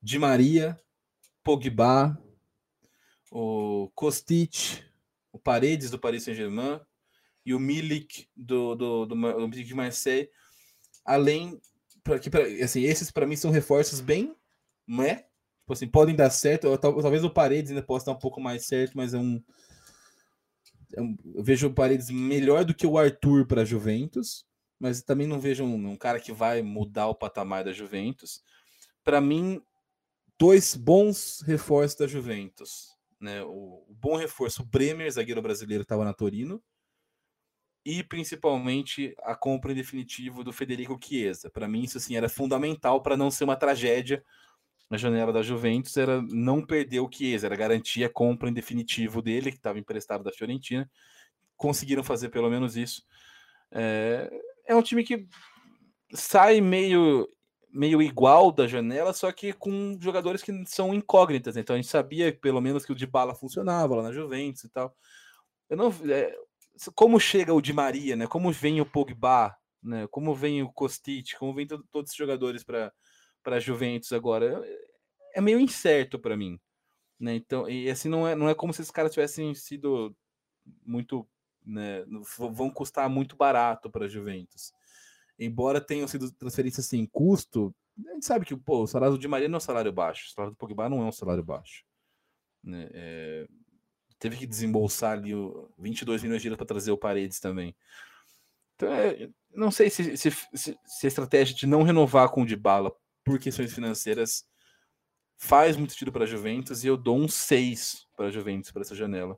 Di Maria, Pogba, o Kostic, o Paredes do Paris Saint-Germain e o Milik do, do, do, do de Marseille. Além, pra, que, pra, assim, esses para mim são reforços bem, né? Tipo assim, podem dar certo. Eu, talvez o Paredes ainda possa dar um pouco mais certo, mas é um, é um eu vejo o Paredes melhor do que o Arthur para Juventus, mas também não vejo um, um cara que vai mudar o patamar da Juventus. Para mim, dois bons reforços da Juventus. Né? O, o bom reforço, o Bremer, zagueiro brasileiro, estava na Torino. E principalmente a compra em definitivo do Federico Chiesa. Para mim, isso assim, era fundamental para não ser uma tragédia na janela da Juventus. Era não perder o Chiesa, era garantir a compra em definitivo dele, que estava emprestado da Fiorentina. Conseguiram fazer pelo menos isso. É, é um time que sai meio meio igual da janela, só que com jogadores que são incógnitas. Né? Então a gente sabia pelo menos que o de bala funcionava lá na Juventus e tal. Eu não, é, como chega o Di Maria, né? Como vem o Pogba, né? Como vem o Kostic, como vem todo, todos esses jogadores para para Juventus agora? É meio incerto para mim, né? Então, e assim não é não é como se esses caras tivessem sido muito, né, vão custar muito barato para Juventus embora tenham sido transferências sem custo, a gente sabe que pô, o salário Di Maria não é um salário baixo, o salário do Pogba não é um salário baixo. Né? É, teve que desembolsar ali o 22 milhões de euros para trazer o Paredes também. Então, é, não sei se, se, se, se, a estratégia de não renovar com o Dybala por questões financeiras faz muito sentido para a Juventus e eu dou um 6 para a Juventus para essa janela.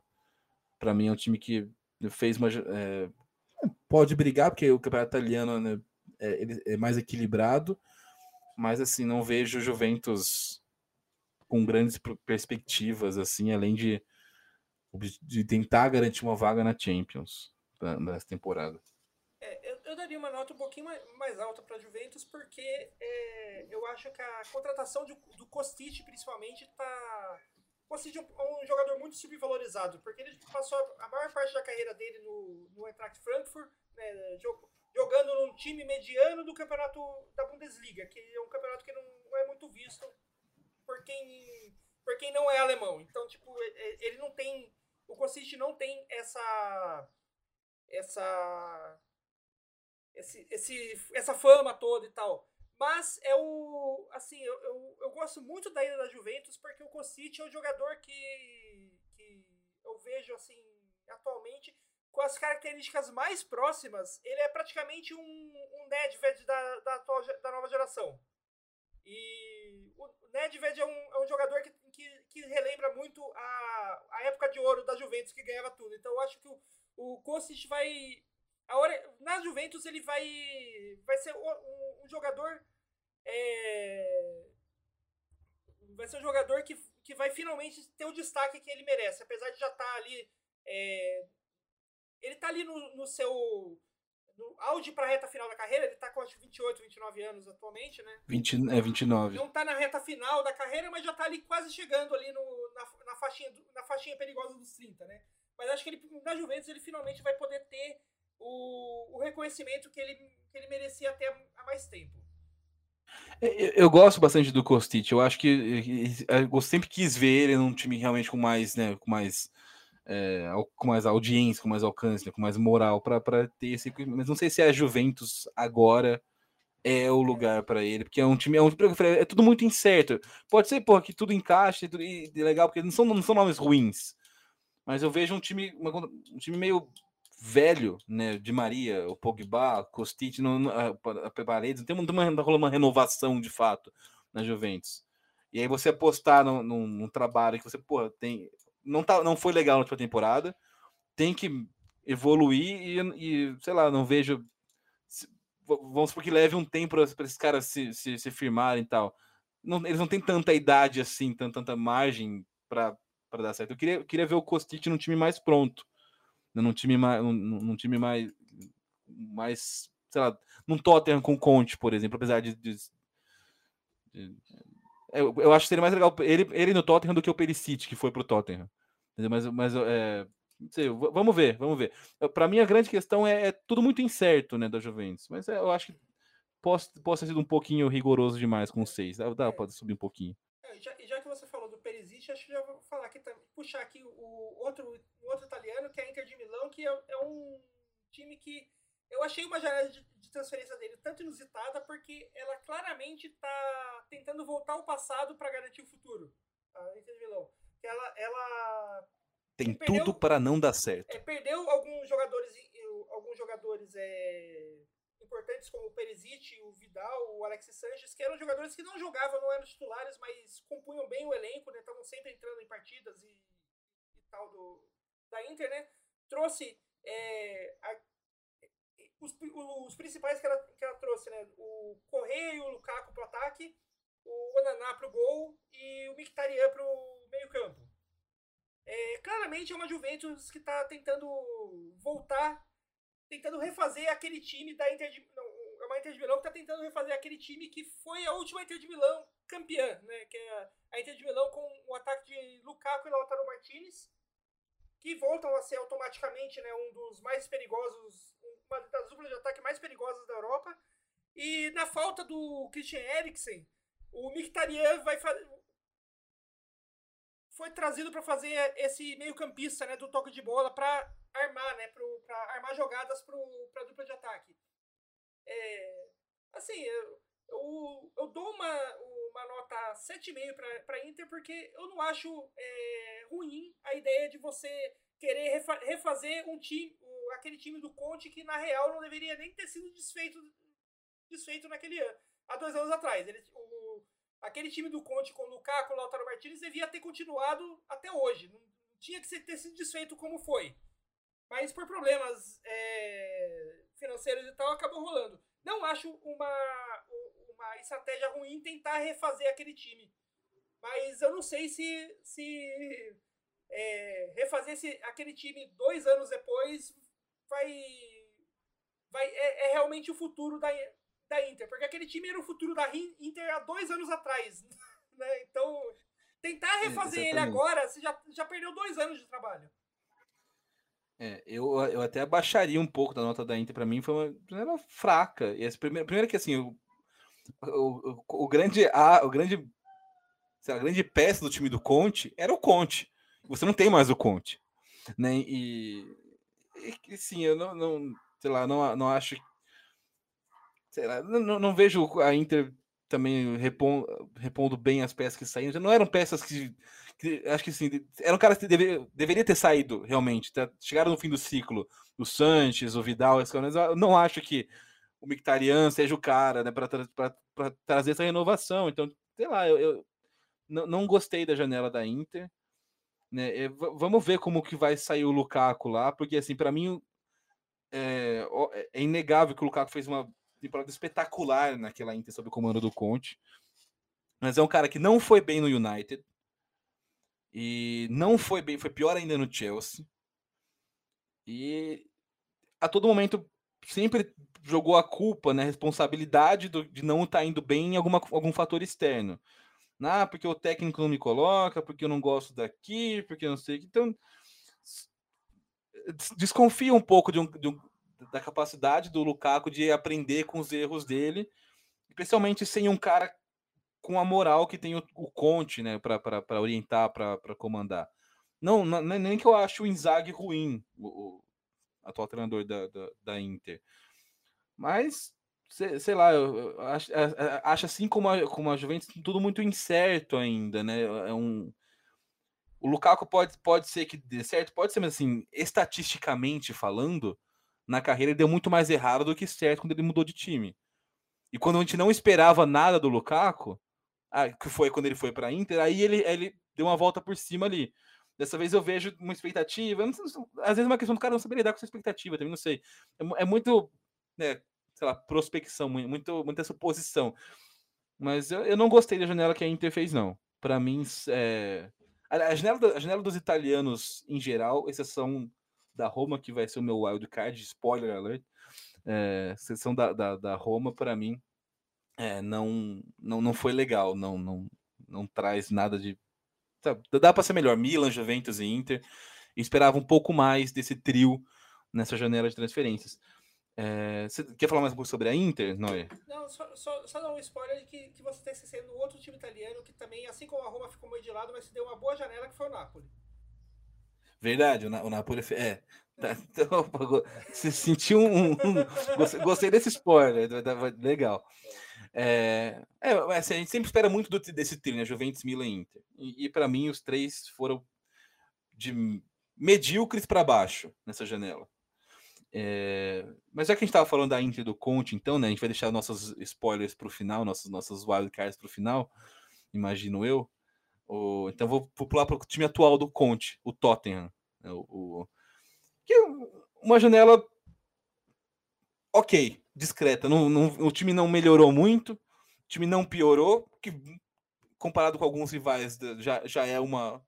Para mim é um time que fez uma é, pode brigar porque o campeonato italiano né, é, é mais equilibrado, mas assim, não vejo Juventus com grandes perspectivas, assim, além de, de tentar garantir uma vaga na Champions nessa temporada. É, daria uma nota um pouquinho mais, alta para a Juventus, porque é, eu acho que a contratação do Kostic, principalmente, está Kostic é um, um, jogador muito subvalorizado, porque ele passou a maior parte da carreira dele no, no Eintracht Frankfurt, né, jogando num time mediano do campeonato da Bundesliga, que é um campeonato que não é muito visto por quem, por quem não é alemão. Então, tipo, ele não tem. O Kostic não tem essa. Essa. Esse, esse, essa fama toda e tal. Mas é o. Assim, eu, eu, eu gosto muito da ida da Juventus porque o Kostic é um jogador que, que eu vejo assim atualmente com as características mais próximas, ele é praticamente um, um Nedved da, da, atual, da nova geração. E o Nedved é um, é um jogador que, que, que, relembra muito a, a época de ouro da Juventus, que ganhava tudo. Então eu acho que o, o vai. A hora, na Juventus ele vai, vai ser um, um jogador. É, vai ser um jogador que, que vai finalmente ter o destaque que ele merece. Apesar de já estar tá ali é, ele tá ali no, no seu no auge para a reta final da carreira, ele tá com acho 28, 29 anos atualmente, né? 20, é 29. Não tá na reta final da carreira, mas já tá ali quase chegando ali no, na, na, faixinha, na faixinha perigosa dos 30, né? Mas acho que ele, na Juventus ele finalmente vai poder ter o, o reconhecimento que ele, que ele merecia até há mais tempo. É, eu gosto bastante do Kostic. Eu acho que eu sempre quis ver ele num time realmente com mais, né, com mais é, com mais audiência, com mais alcance, né, com mais moral para ter esse. Mas não sei se a Juventus agora é o lugar para ele, porque é um time, é um é tudo muito incerto. Pode ser, porra, que tudo encaixe e, e legal, porque não são, não são nomes ruins. Mas eu vejo um time, uma, um time meio velho, né? De Maria, o Pogba, Kostic, no, a, a Paredes, não tem uma, uma, uma renovação de fato na Juventus. E aí você apostar num, num, num trabalho que você, porra, tem não, tá, não foi legal na última temporada. Tem que evoluir e, e sei lá, não vejo. Vamos supor que leve um tempo para esses caras se, se, se firmarem e tal. Não, eles não têm tanta idade assim, tanta, tanta margem para dar certo. Eu queria, eu queria ver o Kostic num time mais pronto, num time mais, num, num time mais mais, sei lá, num Tottenham com Conte, por exemplo, apesar de, de, de eu, eu, acho que seria mais legal ele, ele no Tottenham do que o Perisic que foi pro Tottenham. Mas, mas é, sei, vamos ver, vamos ver. Para mim a grande questão é, é, tudo muito incerto, né, da Juventus. Mas é, eu acho que posso, posso ter sido um pouquinho rigoroso demais com seis. Dá, dá pode subir um pouquinho. É, já, já, que você falou Perisic, acho que já vou falar aqui, puxar aqui o outro, outro italiano, que é a Inter de Milão, que é, é um time que eu achei uma janela de, de, transferência dele tanto inusitada, porque ela claramente está tentando voltar ao passado para garantir o futuro. A Inter de Milão. Ela, ela tem perdeu, tudo para não dar certo. É, perdeu alguns jogadores, alguns jogadores é, importantes como o Perisic, o Vidal, o Alexis Sanches, que eram jogadores que não jogavam, não eram titulares, mas compunham bem o elenco, né? Estavam sempre entrando em partidas e, e tal do, da Inter, né? Trouxe é, a, os, os principais que ela, que ela trouxe, né? O Correia e o Lukaku pro ataque, o Onaná pro gol e o Mkhitaryan pro meio campo. É, claramente é uma Juventus que está tentando voltar, tentando refazer aquele time da Inter de, não, é uma Inter de Milão que está tentando refazer aquele time que foi a última Inter de Milão campeã, né? Que é a Inter de Milão com o ataque de Lukaku e Lautaro Martinez, que voltam a ser automaticamente né, um dos mais perigosos uma das duplas de ataque mais perigosas da Europa. E na falta do Christian Eriksen, o Mkhitaryan vai foi trazido para fazer esse meio-campista, né, do toque de bola para armar, né, para armar jogadas para a dupla de ataque. É, assim, eu, eu, eu, dou uma, uma nota 7,5 para Inter porque eu não acho é, ruim a ideia de você querer refa refazer um time, aquele time do Conte que na real não deveria nem ter sido desfeito, desfeito naquele ano, há dois anos atrás. Ele, o, aquele time do Conte com o Lukaku, o Lautaro Martinez devia ter continuado até hoje. Não, tinha que ter sido desfeito como foi. Mas por problemas é, financeiros e tal, acabou rolando. Não acho uma, uma estratégia ruim tentar refazer aquele time. Mas eu não sei se, se é, refazer esse, aquele time dois anos depois vai. vai é, é, realmente o futuro da, da Inter. Porque aquele time era o futuro da Inter há dois anos atrás. Né? Então, tentar refazer ele agora, você já, já perdeu dois anos de trabalho. É, eu, eu até abaixaria um pouco da nota da Inter. Para mim, foi uma primeira fraca. E essa primeira, primeiro que assim, o, o, o, o grande a, o grande lá, a grande peça do time do Conte era o Conte. Você não tem mais o Conte, né? E e, sim, eu não, não, sei lá, não, não acho. Sei lá, não, não vejo a Inter também repondo, repondo bem as peças que saíram. Não eram peças que. Acho que sim, eram caras que deve, deveria ter saído realmente. Tá? Chegaram no fim do ciclo. O Sanches, o Vidal, esse eu não acho que o Mictarian seja o cara né, para trazer essa renovação. Então, sei lá, eu, eu não, gostei da janela da Inter. Né? É, vamos ver como que vai sair o Lukaku lá, porque assim, para mim é, é, inegável que o Lukaku fez uma temporada espetacular naquela Inter sob o comando do Conte. Mas é um cara que não foi bem no United. E não foi bem, foi pior ainda no Chelsea. E a todo momento sempre jogou a culpa, né, responsabilidade do, de não estar tá indo bem em alguma, algum fator externo. Ah, porque o técnico não me coloca, porque eu não gosto daqui, porque eu não sei. Então, desconfia um pouco de um, de um, da capacidade do Lukaku de aprender com os erros dele, especialmente sem um cara com a moral que tem o, o Conte, né, para orientar, para comandar. Não, não, nem que eu acho o Inzaghi ruim, o, o atual treinador da, da, da Inter. Mas sei, sei lá, eu acho, acho assim como a, como a Juventus tudo muito incerto ainda, né? É um o Lukaku pode, pode ser que dê certo, pode ser, mas assim, estatisticamente falando, na carreira ele deu muito mais errado do que certo quando ele mudou de time. E quando a gente não esperava nada do Lukaku, ah, que foi quando ele foi para Inter, aí ele, ele deu uma volta por cima ali. Dessa vez eu vejo uma expectativa. Sei, às vezes é uma questão do cara não saber lidar com essa expectativa, também não sei. É, é muito né, sei lá, prospecção, muito, muita suposição. Mas eu, eu não gostei da janela que a Inter fez, não. Para mim, é... a, janela, a janela dos italianos em geral, exceção da Roma, que vai ser o meu wild card, spoiler alert. é, sessão da, da, da Roma, para mim, é, não, não, não foi legal, não, não, não traz nada de. Dá para ser melhor. Milan, Juventus e Inter. esperava um pouco mais desse trio nessa janela de transferências. É, você quer falar mais um pouco sobre a Inter, Noé? Não, só, só, só dar um spoiler de que, que você está esquecendo outro time italiano que também, assim como a Roma ficou meio de lado, mas se deu uma boa janela, que foi o Napoli. Verdade, o, o Napoli. É. Tá, então, você sentiu um. um gostei, gostei, desse spoiler, legal. É, é, assim, a gente sempre espera muito do, desse trio, né? Juventus, Milan e Inter. E, e para mim, os três foram de medíocres para baixo nessa janela. É, mas já que a gente estava falando da Inter do Conte, então, né? A gente vai deixar nossos spoilers para o final, nossos, nossos wildcards para o final, imagino eu. O, então vou, vou pular para o time atual do Conte, o Tottenham. Né, o, o, que é uma janela ok, discreta. Não, não, o time não melhorou muito, o time não piorou, que comparado com alguns rivais já, já é uma,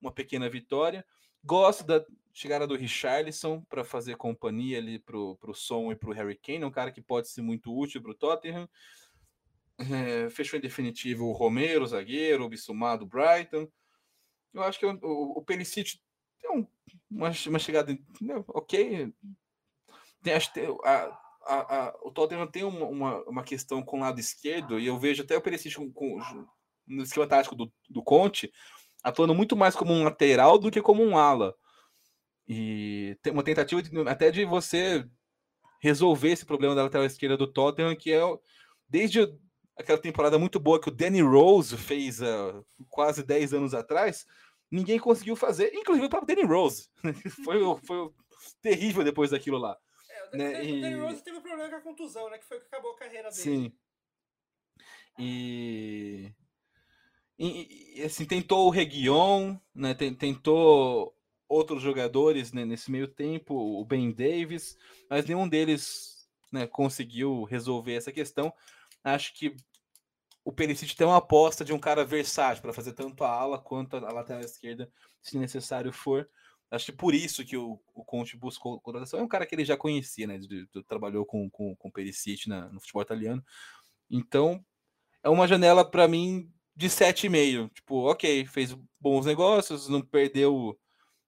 uma pequena vitória. Gosto da chegada do Richarlison para fazer companhia ali para o Son e para o Harry Kane, um cara que pode ser muito útil para o Tottenham. É, fechou em definitivo o Romero, o zagueiro, o Bissumar do Brighton. Eu acho que o, o, o Perisic tem um, uma, uma chegada né, ok. Tem, acho, a, a, a, o Tottenham tem uma, uma, uma, questão com o lado esquerdo, e eu vejo até o Perisic com, com, no esquema tático do, do Conte atuando muito mais como um lateral do que como um ala. E tem uma tentativa de, até de você resolver esse problema da lateral esquerda do Tottenham, que é desde aquela temporada muito boa que o Danny Rose fez uh, quase 10 anos atrás, ninguém conseguiu fazer, inclusive o próprio Danny Rose. foi, foi terrível depois daquilo lá. Né? E... o Danny Rose teve um problema com a contusão, né? Que foi o que acabou a carreira dele. Sim. E. E, assim, tentou o Reguion, né, tentou outros jogadores né, nesse meio tempo, o Ben Davis, mas nenhum deles né, conseguiu resolver essa questão. Acho que o Perisic tem uma aposta de um cara versátil para fazer tanto a ala quanto a lateral esquerda, se necessário for. Acho que por isso que o, o Conte buscou contratação. É um cara que ele já conhecia, né? Trabalhou com, com, com o Perisic na, no futebol italiano. Então, é uma janela para mim de 7,5. Tipo, ok, fez bons negócios, não perdeu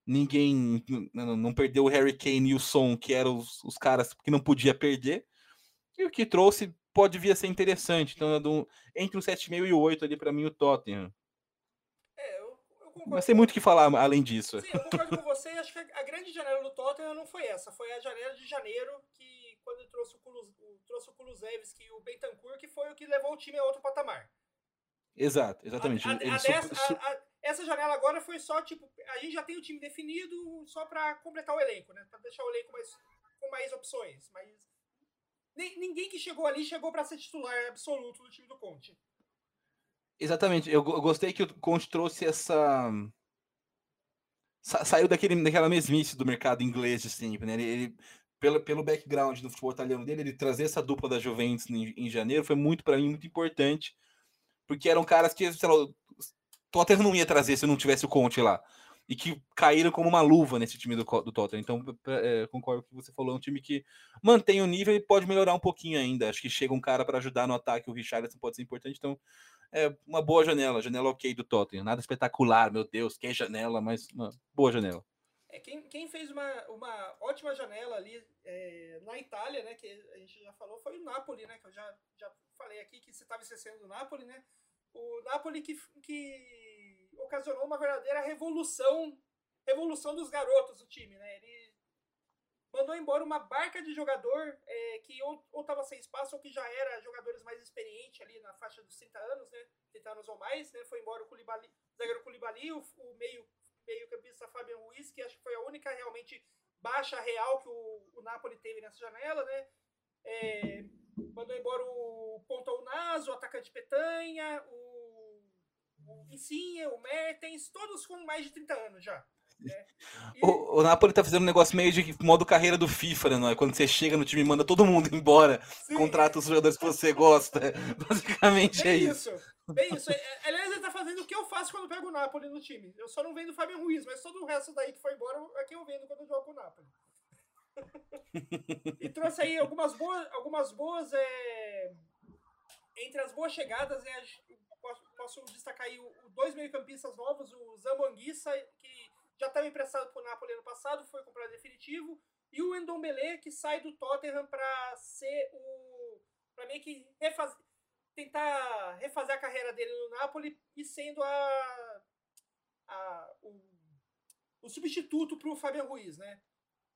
ninguém, não, não perdeu o Harry Kane e o Son, que eram os, os, caras que não podia perder. E o que trouxe pode vir a ser interessante. Então, entre o 7,5 e o 8 ali, para mim, o Tottenham. Concordo. Mas tem muito o que falar além disso. Sim, eu concordo com você. Acho que a, grande janela do Tottenham não foi essa. Foi a janela de janeiro, que quando trouxe o, Kulus, trouxe o Kulusevski e o Bentancur, que foi o que levou o time a outro patamar. Exato, exatamente. A, a, a dessa, essa janela agora foi só, tipo, a gente já tem o time definido só para completar o elenco, né? Para deixar o elenco mais, com mais opções. Mas ninguém que chegou ali chegou para ser titular absoluto do time do Conte. Exatamente. Eu, eu gostei que o Conte trouxe essa. Sa saiu daquele, daquela mesmice do mercado inglês de sempre, né? Ele, ele, pelo, pelo background do futebol italiano dele, ele trazer essa dupla da Juventus em, em janeiro foi muito, para mim, muito importante porque eram caras que, sei lá, Tottenham não ia trazer se não tivesse o Conte lá. E que caíram como uma luva nesse time do, do Tottenham. Então, é, concordo com o que você falou. É um time que mantém o nível e pode melhorar um pouquinho ainda. Acho que chega um cara para ajudar no ataque. O Richarlison pode ser importante. Então, é uma boa janela. Janela ok do Tottenham. Nada espetacular, meu Deus, que janela, mas uma boa janela. É, quem, quem fez uma, uma ótima janela ali é, na Itália, né? Que a gente já falou, foi o Napoli, né? Que eu já, já falei aqui que você estava esquecendo do Napoli, né? o Napoli que, que ocasionou uma verdadeira revolução, revolução dos garotos do time, né? Ele mandou embora uma barca de jogador é, que ou estava sem espaço ou que já era jogadores mais experientes ali na faixa dos 30 anos, né? 30 anos ou mais, né? Foi embora o Koulibaly, o zagueiro Koulibaly, o, o meio meio campista Fabian Ruiz, que acho que foi a única realmente baixa real que o, o Napoli teve nessa janela, né? É, mandou embora o Ponta Naso, o atacante Petanha, o, o o Mertens, todos com mais de 30 anos já. O, o, Napoli tá fazendo um negócio meio de modo carreira do FIFA, né? Quando você chega no time e manda todo mundo embora, Sim. contrata os jogadores que você gosta. Basicamente bem é isso. isso. Bem isso. É, é, aliás, ele tá fazendo o que eu faço quando pego o Napoli no time. Eu só não vendo o Fábio Ruiz, mas todo o resto daí que foi embora é quem eu vendo quando eu jogo o Napoli. e trouxe aí algumas boas, algumas boas é, entre as boas chegadas, é, posso, posso, destacar aí os dois meio-campistas novos, o Zambanguissa, que já estava emprestado para o Napoli ano passado, foi comprado definitivo, e o Endombele, que sai do Tottenham para ser o. para meio que refazer, tentar refazer a carreira dele no Napoli e sendo a, a o, o substituto para o Fabian Ruiz, né?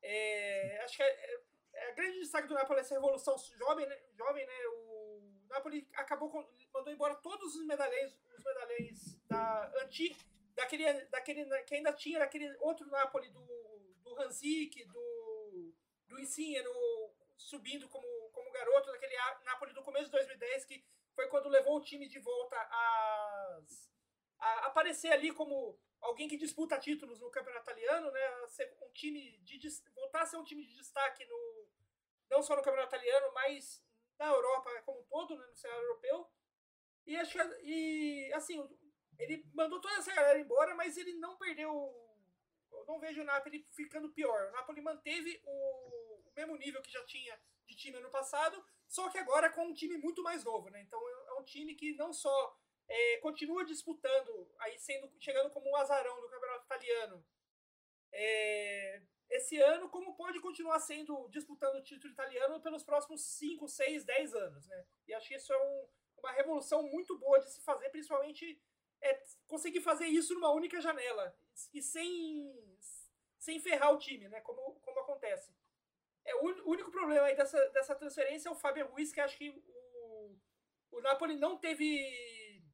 É, acho que é, é, é, a grande destaque do Napoli é essa revolução jovem, né? Jovem, né? O Napoli acabou com, mandou embora todos os medalhões, os medalhões da antiga, daquele, daquele que ainda tinha daquele outro Napoli do do Hanzik, do do Insigne no subindo como como garoto daquele Napoli do começo de 2010 que foi quando levou o time de volta a, a aparecer ali como alguém que disputa títulos no campeonato italiano, né? Um time de voltar a ser um time de destaque no não só no campeonato italiano, mas na Europa como um todo, né? no cenário europeu. E acho e assim, ele mandou toda essa galera embora, mas ele não perdeu. Eu não vejo o Napoli ficando pior. O Napoli manteve o, o mesmo nível que já tinha de time ano passado, só que agora com um time muito mais novo, né? Então é um time que não só é, continua disputando, aí sendo chegando como um azarão do campeonato italiano é, esse ano, como pode continuar sendo disputando o título italiano pelos próximos 5, 6, 10 anos, né? E acho que isso é um, uma revolução muito boa de se fazer, principalmente é, conseguir fazer isso numa única janela e sem, sem ferrar o time, né? Como, como acontece. É, o único problema aí dessa, dessa transferência é o Fábio Ruiz, que acho que o, o Napoli não teve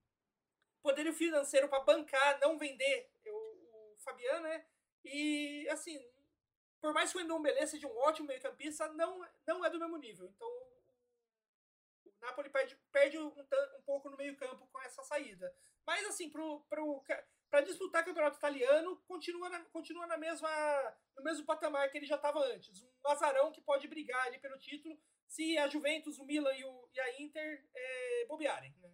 poderio financeiro para bancar, não vender o, o Fabiano, né? E, assim, por mais que o Endombele seja um ótimo meio-campista, não, não é do mesmo nível. Então, o Napoli perde, perde um, um pouco no meio-campo com essa saída. Mas, assim, pro, pro, para disputar o campeonato italiano, continua, na, continua na mesma, no mesmo patamar que ele já estava antes. Um azarão que pode brigar ali pelo título se a Juventus, o Milan e, o, e a Inter é, bobearem. Né?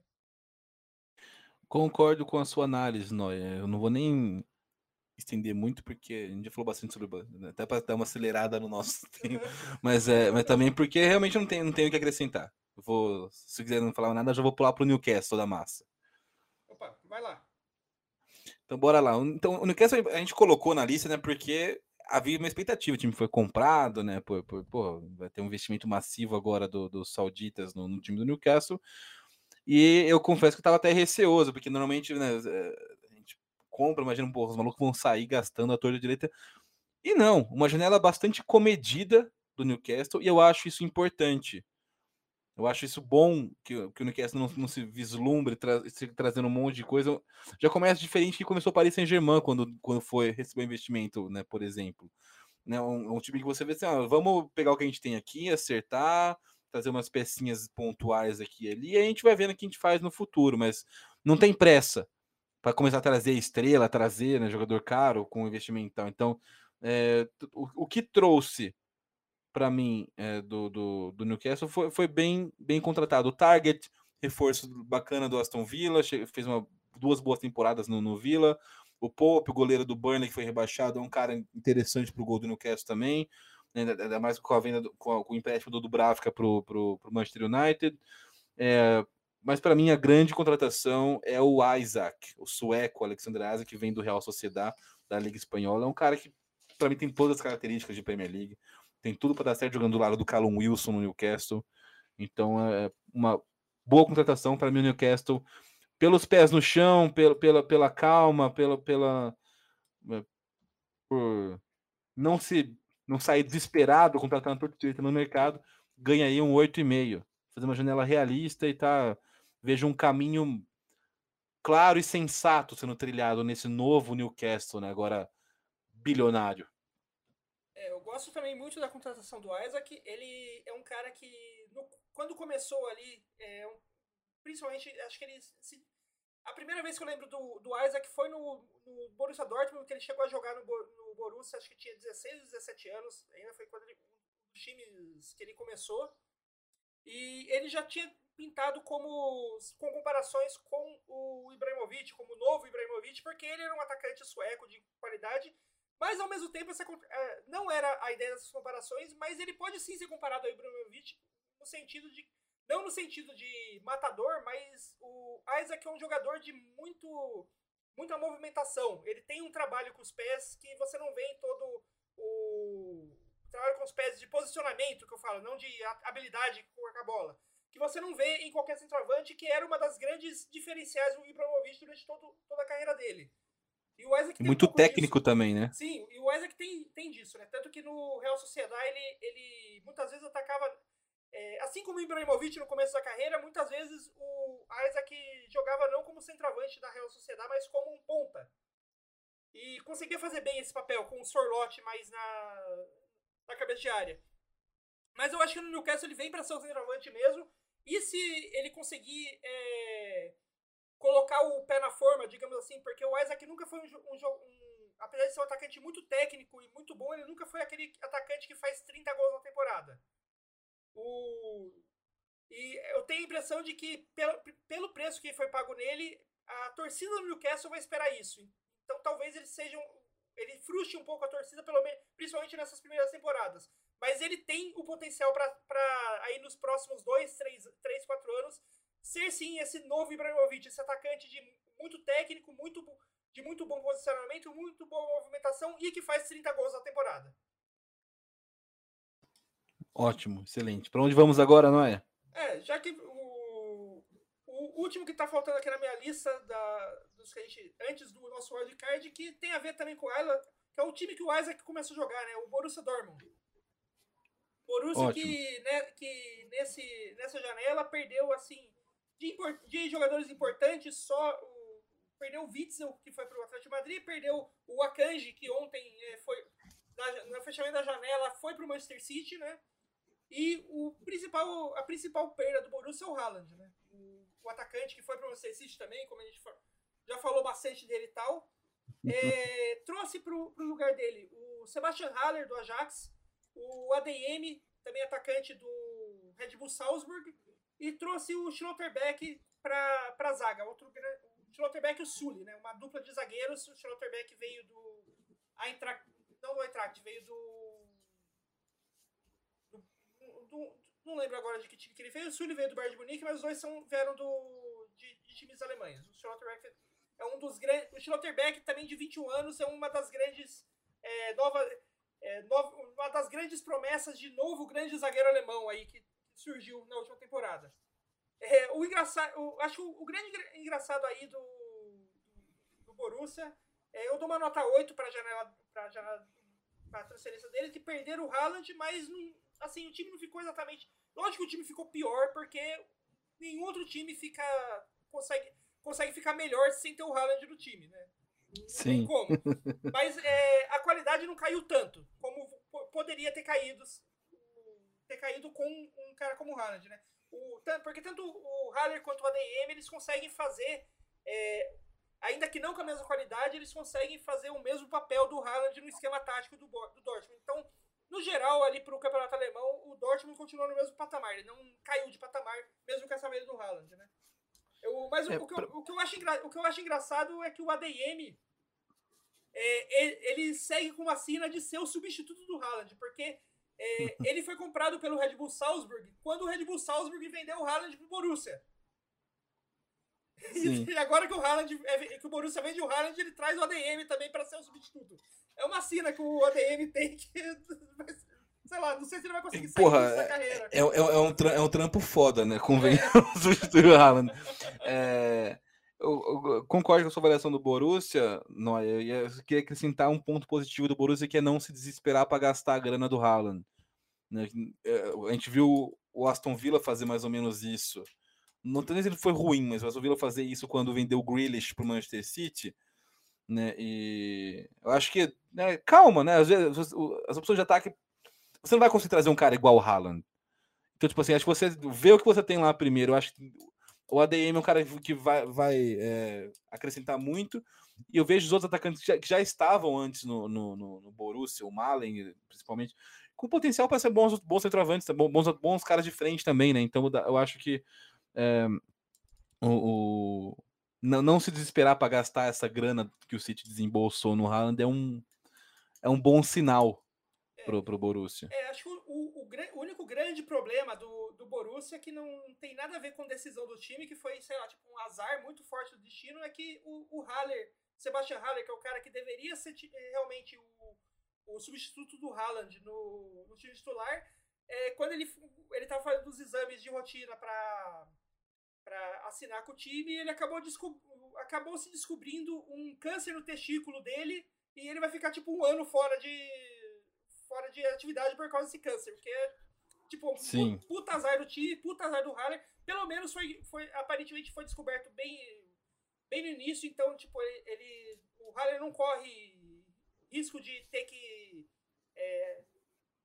Concordo com a sua análise, Noia. Eu não vou nem estender muito, porque a gente já falou bastante sobre né, até para dar uma acelerada no nosso tempo, mas, é, mas também porque realmente não tenho, não tenho o que acrescentar. Eu vou, se quiser não falar nada, já vou pular para o Newcastle da massa. Vai lá. Então, bora lá. Então, o Newcastle a gente colocou na lista, né? Porque havia uma expectativa. O time foi comprado, né? Por, por, por vai ter um investimento massivo agora dos do sauditas no, no, time do Newcastle. E eu confesso que eu estava até receoso, porque normalmente né, eh, a gente compra, imagina, pô, os malucos vão sair gastando a torre direita. E não, uma janela bastante comedida do Newcastle, e eu acho isso importante. Eu acho isso bom que, que o Newcastle não, não se vislumbre tra trazendo um monte de coisa. Já começa diferente que começou o Paris Saint-Germain quando, quando foi receber investimento, né? Por exemplo. Né, um, um time que você vê assim, ah, vamos pegar o que a gente tem aqui, acertar, trazer umas pecinhas pontuais aqui e ali, e a gente vai vendo o que a gente faz no futuro, mas não tem pressa para começar a trazer estrela, trazer né, jogador caro com investimento. Então, é, o, o que trouxe para mim, é, do, do, do, Newcastle foi, foi bem, bem contratado. O Target, reforço bacana do Aston Villa, fez uma, duas boas temporadas no, no Villa. O Pope, o goleiro do Burnley, que foi rebaixado, é um cara interessante para o gol do Newcastle também. Né, ainda mais com a venda, do, com, a, com, o empréstimo do Dubravka para o Manchester United. É, mas para mim a grande contratação é o Isaac, o sueco Alexander Isaac, que vem do Real Sociedad, da Liga Espanhola. É um cara que, para mim, tem todas as características de Premier League tem tudo para dar certo jogando do lado do Callum Wilson no Newcastle. Então é uma boa contratação para mim o Newcastle pelos pés no chão, pela, pela, pela calma, pela, pela é, por não se não sair desesperado contratando por direita no mercado, ganha aí um 8,5. Fazer uma janela realista e tá vejo um caminho claro e sensato sendo trilhado nesse novo Newcastle, né, agora bilionário. É, eu gosto também muito da contratação do Isaac. Ele é um cara que, no, quando começou ali, é, um, principalmente, acho que ele. Se, a primeira vez que eu lembro do, do Isaac foi no, no Borussia Dortmund, que ele chegou a jogar no, no Borussia, acho que tinha 16, 17 anos. Ainda foi quando ele, um dos times que ele começou. E ele já tinha pintado como com comparações com o Ibrahimovic, como o novo Ibrahimovic, porque ele era um atacante sueco de qualidade Mas ao mesmo tempo, essa, é, não era a ideia dessas comparações, mas ele pode sim ser comparado ao Ibrahimovic no sentido de. Não no sentido de matador, mas o Isaac é um jogador de muito muita movimentação. Ele tem um trabalho com os pés que você não vê em todo o trabalho com os pés de posicionamento que eu falo, não de habilidade com a bola, que você não vê em qualquer centroavante, que era uma das grandes diferenciais do Ibrahimovic durante todo, toda a carreira dele. E o Isaac muito um técnico disso. também, né? Sim, e o Isaac tem, tem disso, né? Tanto que no Real Sociedade ele, ele muitas vezes atacava é, assim como o Ibrahimovic no começo da carreira, muitas vezes o Isaac jogava não como centroavante da Real Sociedade, mas como um ponta. E conseguia fazer bem esse papel, com o Sorlote mais na, na cabeça de área. Mas eu acho que no Newcastle ele vem para ser o centroavante mesmo. E se ele conseguir é, colocar o pé na forma, digamos assim, porque o Isaac nunca foi um, um, um, Apesar de ser um atacante muito técnico e muito bom, ele nunca foi aquele atacante que faz 30 gols na temporada. O, e eu tenho a impressão de que, pelo, pelo preço que foi pago nele, a torcida do Newcastle vai esperar isso. Então talvez ele seja um, ele frustre um pouco a torcida, pelo menos, principalmente nessas primeiras temporadas. Mas ele tem o potencial para aí nos próximos dois, três, três, quatro anos ser sim esse novo Ibrahimovic, esse atacante de muito técnico, muito de muito bom posicionamento, muito boa movimentação e que faz 30 gols na temporada. Ótimo, excelente. Para onde vamos agora, Noé? É, já que o, o último que está faltando aqui na minha lista da, dos que a gente, antes do nosso wildcard, que tem a ver também com o Isla, que é o time que o Isaac começou a jogar, né? O Borussia Dortmund. Borussia que, né, que nesse, nessa janela perdeu, assim, de, de jogadores importantes, só o, perdeu o Witzel, que foi para o Atlético de Madrid, perdeu o Akanji, que ontem é, foi, na, no fechamento da janela, foi para o Manchester City, né? E o principal, a principal perda do Borussia é o Haaland, né? O, o atacante que foi para o Manchester City também, como a gente já falou bastante dele e tal. É, trouxe para o lugar dele o Sebastian Haller, do Ajax, o ADM, também atacante do Red Bull Salzburg, e trouxe o Schlotterbeck para a zaga. Outro, o Schlotterbeck e o Sully, né? uma dupla de zagueiros. O Schlotterbeck veio do Eintracht, não do Eintracht, veio do do, não lembro agora de que time que ele fez. O Sully veio do Bayern de Munique, mas os dois são, vieram do, de, de times alemães. O Schlotterbeck é um dos grandes. O Schlotterbeck, também de 21 anos, é uma das grandes. É, nova, é, nova, uma das grandes promessas de novo grande zagueiro alemão aí que surgiu na última temporada. É, o engraçado, acho o, o grande engraçado aí do, do, do Borussia, é, eu dou uma nota 8 para a janela, pra janela pra transferência dele, que perderam o Haaland, mas não, assim, o time não ficou exatamente. Lógico que o time ficou pior, porque nenhum outro time fica. consegue, consegue ficar melhor sem ter o Haaland no time, né? Não Sim. como. Mas é, a qualidade não caiu tanto como poderia ter caído ter caído com um cara como o Haaland, né? O, porque tanto o Haller quanto o ADM eles conseguem fazer, é, ainda que não com a mesma qualidade, eles conseguem fazer o mesmo papel do Haaland no esquema tático do, do Dortmund. Então, no geral, ali pro campeonato alemão, o Dortmund continua no mesmo patamar. Ele não caiu de patamar, mesmo com essa saída do Haaland, né? Eu, mas é, o, o, que eu, o, que eu acho o que eu acho engraçado é que o ADM é, ele, ele, segue com a sina de ser o substituto do Haaland, porque é, ele foi comprado pelo Red Bull Salzburg quando o Red Bull Salzburg vendeu o Haaland pro Borussia. Sim. E agora que o Haaland, é, que o Borussia vende o Haaland, ele traz o ADM também para ser o substituto. É uma sina que o ADM tem que. Sei lá, não sei se ele vai conseguir sair Porra, dessa carreira. É, é, é, um, é um trampo foda, né? Convém é. o Haaland. É, eu, eu, concordo com a sua avaliação do Borussia, não, eu, eu queria acrescentar um ponto positivo do Borussia que é não se desesperar para gastar a grana do Haaland. Né? É, a gente viu o Aston Villa fazer mais ou menos isso. Não sei se ele foi ruim, mas o Aston Villa fazer isso quando vendeu o Grealish para o Manchester City né? E eu acho que, né, calma, né? Às vezes as opções de ataque você não vai conseguir trazer um cara igual o Haaland. Então, tipo assim, acho que você vê o que você tem lá primeiro. Eu acho que o ADM é um cara que vai, vai é, acrescentar muito. E eu vejo os outros atacantes que já, que já estavam antes no, no, no, no, Borussia, o Malen, principalmente, com potencial para ser bons, bons centroavantes, bons, bons caras de frente também, né? Então eu acho que é, o, não, não se desesperar para gastar essa grana que o City desembolsou no Haaland é um, é um bom sinal É. pro, pro Borussia. É, acho que o, o- o o grande problema do, do Borussia, que não tem nada a ver com decisão do time, que foi, sei lá, tipo, um azar muito forte do destino, é que o, o Haller, Sebastian Haller, que é o cara que deveria ser eh, realmente o, o substituto do Haaland no, no time titular, é, quando ele, f- ele tava fazendo os exames de rotina para assinar com o time, ele acabou, acabou se descobrindo um câncer no testículo dele e ele vai ficar tipo um ano fora de fora de atividade por causa desse câncer, porque tipo, Sim. puta azar do time, puta azar do Haller, pelo menos foi, foi aparentemente foi descoberto bem bem no início, então tipo, ele, ele- o Haller não corre risco de ter que é,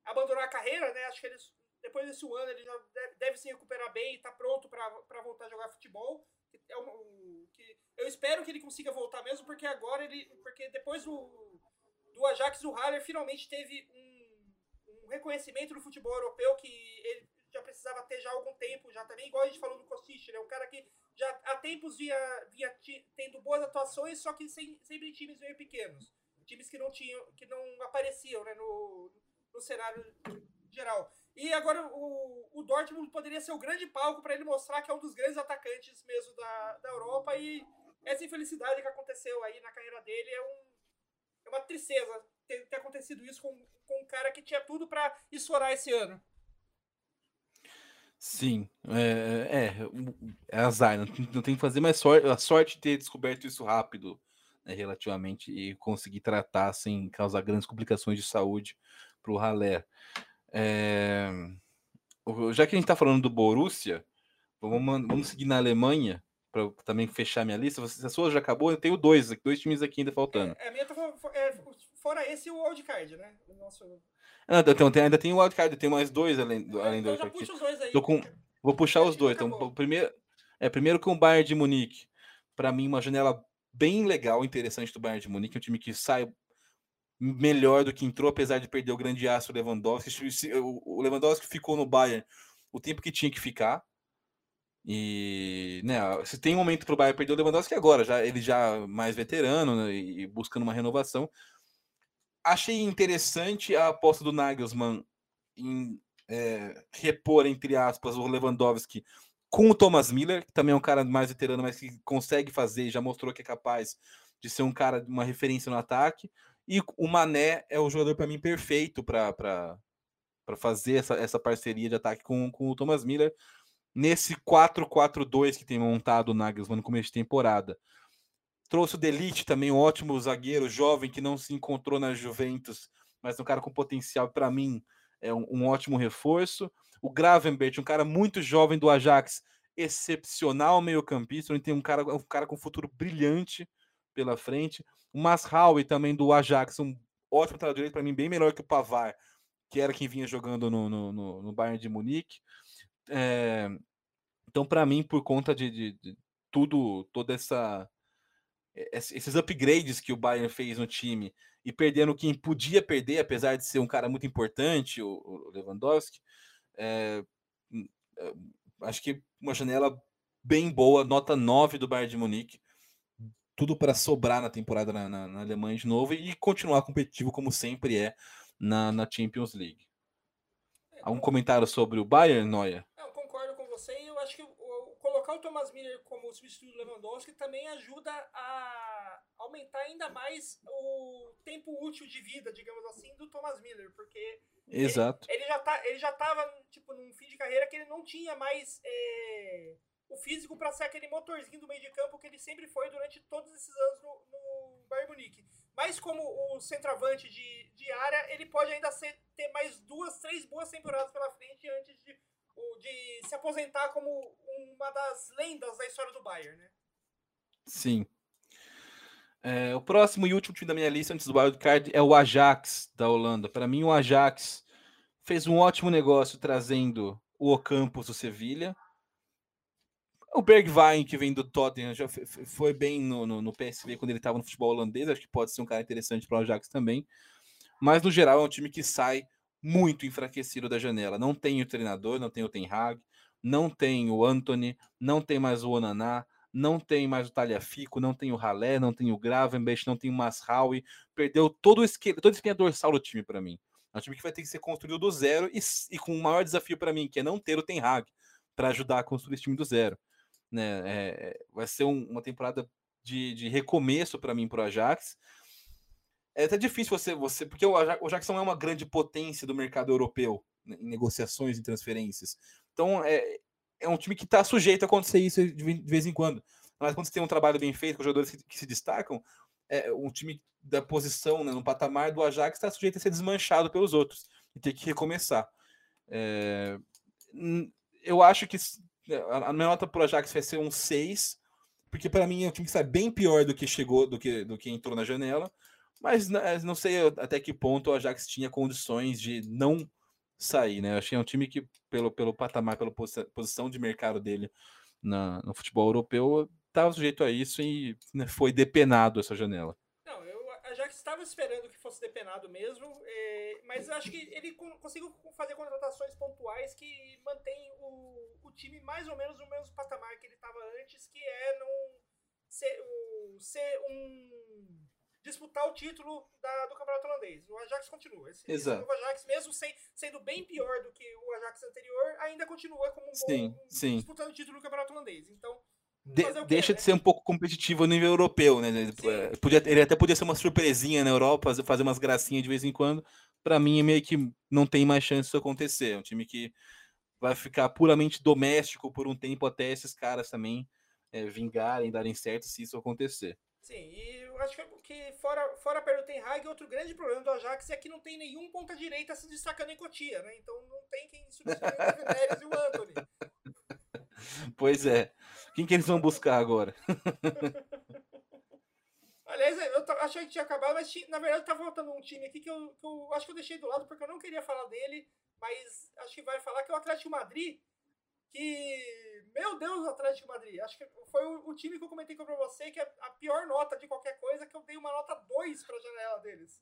abandonar a carreira, né? Acho que ele, depois desse ano ele já deve, se recuperar bem e tá pronto para voltar a jogar futebol. É um- um- que eu espero que ele consiga voltar mesmo, porque agora ele. Porque depois do, do Ajax, o Haller finalmente teve um reconhecimento no futebol europeu que ele já precisava ter já há algum tempo, já também, igual a gente falou do Kostic, né? Um cara que já há tempos via, via tendo boas atuações, só que sem, sempre em times meio pequenos. Times que não tinham, que não apareciam né, no, no cenário geral. E agora o, o Dortmund poderia ser o grande palco para ele mostrar que é um dos grandes atacantes mesmo da, da Europa e essa infelicidade que aconteceu aí na carreira dele é, um, uma tristeza ter, ter acontecido isso com, com um cara que tinha tudo para estourar esse ano. Sim, é, é, o- é azar, não, não tem que fazer mais sorte, a sorte de ter descoberto isso rápido, né, relativamente, e conseguir tratar sem causar grandes complicações de saúde para o Haller. É, já que a gente está falando do Borussia, vamos, vamos seguir na Alemanha, para também fechar minha lista. Você- a sua já acabou? Eu tenho dois, aqui, dois times aqui ainda faltando. É, a minha tá é, fora esse o wildcard, né? O nosso, Ah, então, tem- ainda tem o wildcard, tem mais dois além, do- além do então já wildcard. puxa os dois aí. Tô com- Vou puxar os dois. Então, Acabou. o primeiro, é, primeiro com o Bayern de Munique. Para mim, uma janela bem legal, interessante do Bayern de Munique. Um time que sai melhor do que entrou, apesar de perder o grande aço Lewandowski. Se- se- O o Lewandowski ficou no Bayern o tempo que tinha que ficar. E né, se tem um momento para o Bayern perder o Lewandowski é agora, já ele já mais veterano né, e buscando uma renovação. Achei interessante a aposta do Nagelsmann em é, repor, entre aspas, o Lewandowski com o Thomas Miller, que também é um cara mais veterano, mas que consegue fazer, já mostrou que é capaz de ser um cara, uma referência no ataque. E o Mané é o jogador, para mim, perfeito para fazer essa, essa parceria de ataque com, com o Thomas Miller nesse 4-4-2 que tem montado o Nagelsmann no começo de temporada. Trouxe o Delite também, um ótimo zagueiro jovem que não se encontrou na Juventus, mas um cara com potencial, para mim, é um, um ótimo reforço. O Gravenberch, um cara muito jovem do Ajax, excepcional meio-campista, onde tem um cara, um cara com futuro brilhante pela frente. O Masraoui também do Ajax, um ótimo lateral direito, para mim, bem melhor que o Pavar, que era quem vinha jogando no, no, no Bayern de Munique. É, então, para mim, por conta de, de, de tudo, toda essa esses upgrades que o Bayern fez no time e perdendo quem podia perder, apesar de ser um cara muito importante, o, Lewandowski, é, é, acho que uma janela bem boa, nota 9 do Bayern de Munique. Tudo para sobrar na temporada na, na, na, Alemanha de novo e continuar competitivo como sempre é na, na Champions League. Algum comentário sobre o Bayern, Noia? Eu concordo com você e eu acho que o, o, colocar o Thomas Miller como substituto do Lewandowski também ajuda a aumentar ainda mais o tempo útil de vida, digamos assim, do Thomas Miller, porque Exato. Ele, ele já tá, ele já tava tipo num fim de carreira que ele não tinha mais é, o físico para ser aquele motorzinho do meio de campo que ele sempre foi durante todos esses anos no, no Bayern Munique. Mas como o centroavante de, de área, ele pode ainda ser, ter mais duas, três boas temporadas pela frente antes de, de se aposentar como uma das lendas da história do Bayern, né? Sim. É, o próximo e último time da minha lista antes do wildcard é o Ajax da Holanda. Para mim, o Ajax fez um ótimo negócio trazendo o Ocampos do Sevilha. O Bergwijn, que vem do Tottenham, já foi bem no, no, no PSV quando ele estava no futebol holandês. Acho que pode ser um cara interessante para o Ajax também. Mas, no geral, é um time que sai muito enfraquecido da janela. Não tem o treinador, não tem o Ten Hag, não tem o Anthony, não tem mais o Onaná. não tem mais o Talhafico, não tem o Ralé, não tem o Gravenberch, não tem o Masraui, perdeu todo o esquema, toda a espinha dorsal do time para mim. É um time que vai ter que ser construído do zero e, e com o maior desafio para mim, que é não ter o Ten Hag para ajudar a construir esse time do zero. Né? É, vai ser um, uma temporada de, de recomeço para mim para o Ajax. É até difícil você, você porque o Ajax, não é uma grande potência do mercado europeu né, em negociações e transferências. Então é, é um time que está sujeito a acontecer isso de, vez em quando. Mas quando você tem um trabalho bem feito com jogadores que, que se destacam, é um time da posição, né, no patamar do Ajax, está sujeito a ser desmanchado pelos outros e ter que recomeçar. É, eu acho que a minha nota para o Ajax vai ser um 6, porque para mim é um time que sai bem pior do que chegou, do que, do que entrou na janela, mas né, não sei até que ponto o Ajax tinha condições de não sair, né? Eu achei um time que, pelo, pelo patamar, pela posição de mercado dele na, no futebol europeu, estava sujeito a isso e né, foi depenado essa janela. Não, eu já estava esperando que fosse depenado mesmo, é, mas acho que ele conseguiu fazer contratações pontuais que mantém o, o time mais ou menos no mesmo patamar que ele estava antes, que é não ser, ser um disputar o título da, do campeonato holandês. O Ajax continua. Esse, Exato. o Ajax, mesmo sem, sendo bem pior do que o Ajax anterior, ainda continua como um sim, bom, sim. disputando o título do campeonato holandês. Então, de, deixa né? de ser um pouco competitivo a nível europeu, né? É, podia, ele até podia ser uma surpresinha na Europa, fazer umas gracinhas de vez em quando. Para mim, é meio que não tem mais chance disso acontecer. É um time que vai ficar puramente doméstico por um tempo até esses caras também é, vingarem, darem certo se isso acontecer. Sim, e eu acho que fora, fora pelo Ten Hag, outro grande problema do Ajax é que não tem nenhum ponta-direita se destacando em Cotia, né? Então não tem quem substituir o Neves e o Anthony. Pois é. Quem que eles vão buscar agora? Aliás, eu achei que tinha acabado, mas na verdade tá faltando um time aqui que eu, que eu acho que eu deixei do lado porque eu não queria falar dele, mas acho que vai falar que é o Atlético Madrid, que, meu Deus, o Atlético Madrid, acho que foi o, o time que eu comentei com você, que é a pior nota de qualquer coisa, que eu dei uma nota 2 pra janela deles.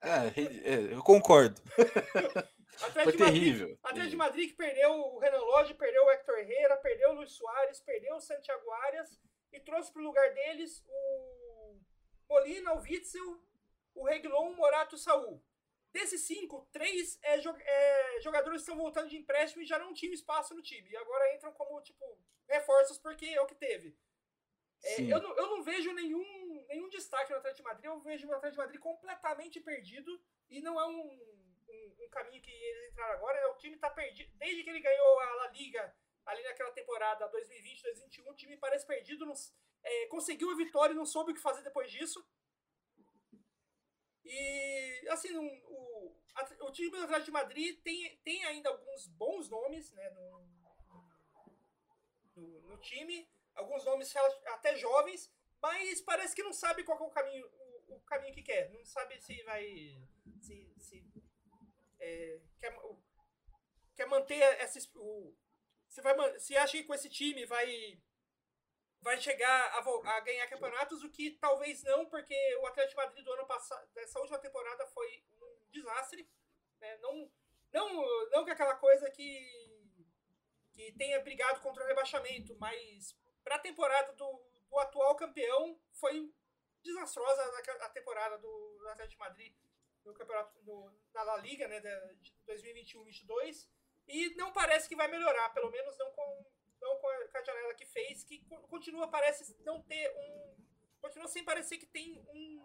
É, é eu concordo. Atlético Foi terrível. Madrid, Atlético de Madrid que perdeu o Renan Lodge, perdeu o Hector Herrera, perdeu o Luiz Soares, perdeu o Santiago Arias e trouxe para o lugar deles o Molina, o Witzel, o Reglon, o Morato e o Saul. Desses cinco, três é, é, jogadores estão voltando de empréstimo e já não tinham espaço no time. E agora entram como, tipo, reforços porque é o que teve. É, eu, não, eu não vejo nenhum, nenhum destaque no Atlético de Madrid. Eu vejo o Atlético de Madrid completamente perdido e não é um um, um, caminho que eles entraram agora. O time está perdido. Desde que ele ganhou a La Liga, ali naquela temporada 2020-2021, o time parece perdido. Não, é, conseguiu a vitória e não soube o que fazer depois disso. E, assim, um, o, o time do Atlético de Madrid tem, tem ainda alguns bons nomes né, no, no, no time. Alguns nomes até jovens, mas parece que não sabe qual é o caminho, o, o caminho que quer. Não sabe se vai. Se, se é, quer, quer manter essa. O, se, vai, se acha que com esse time vai vai chegar a, a, ganhar campeonatos, o que talvez não, porque o Atlético Madrid do ano passado, dessa última temporada, foi um desastre. Né? Não, não, não que aquela coisa que, que tenha brigado contra o rebaixamento, mas para a temporada do, do atual campeão foi desastrosa a temporada do, do Atlético Madrid no campeonato no, na La Liga, né, de 2021-22, e não parece que vai melhorar, pelo menos não com, não com a janela que fez, que continua parece não ter um, continua sem parecer que tem um,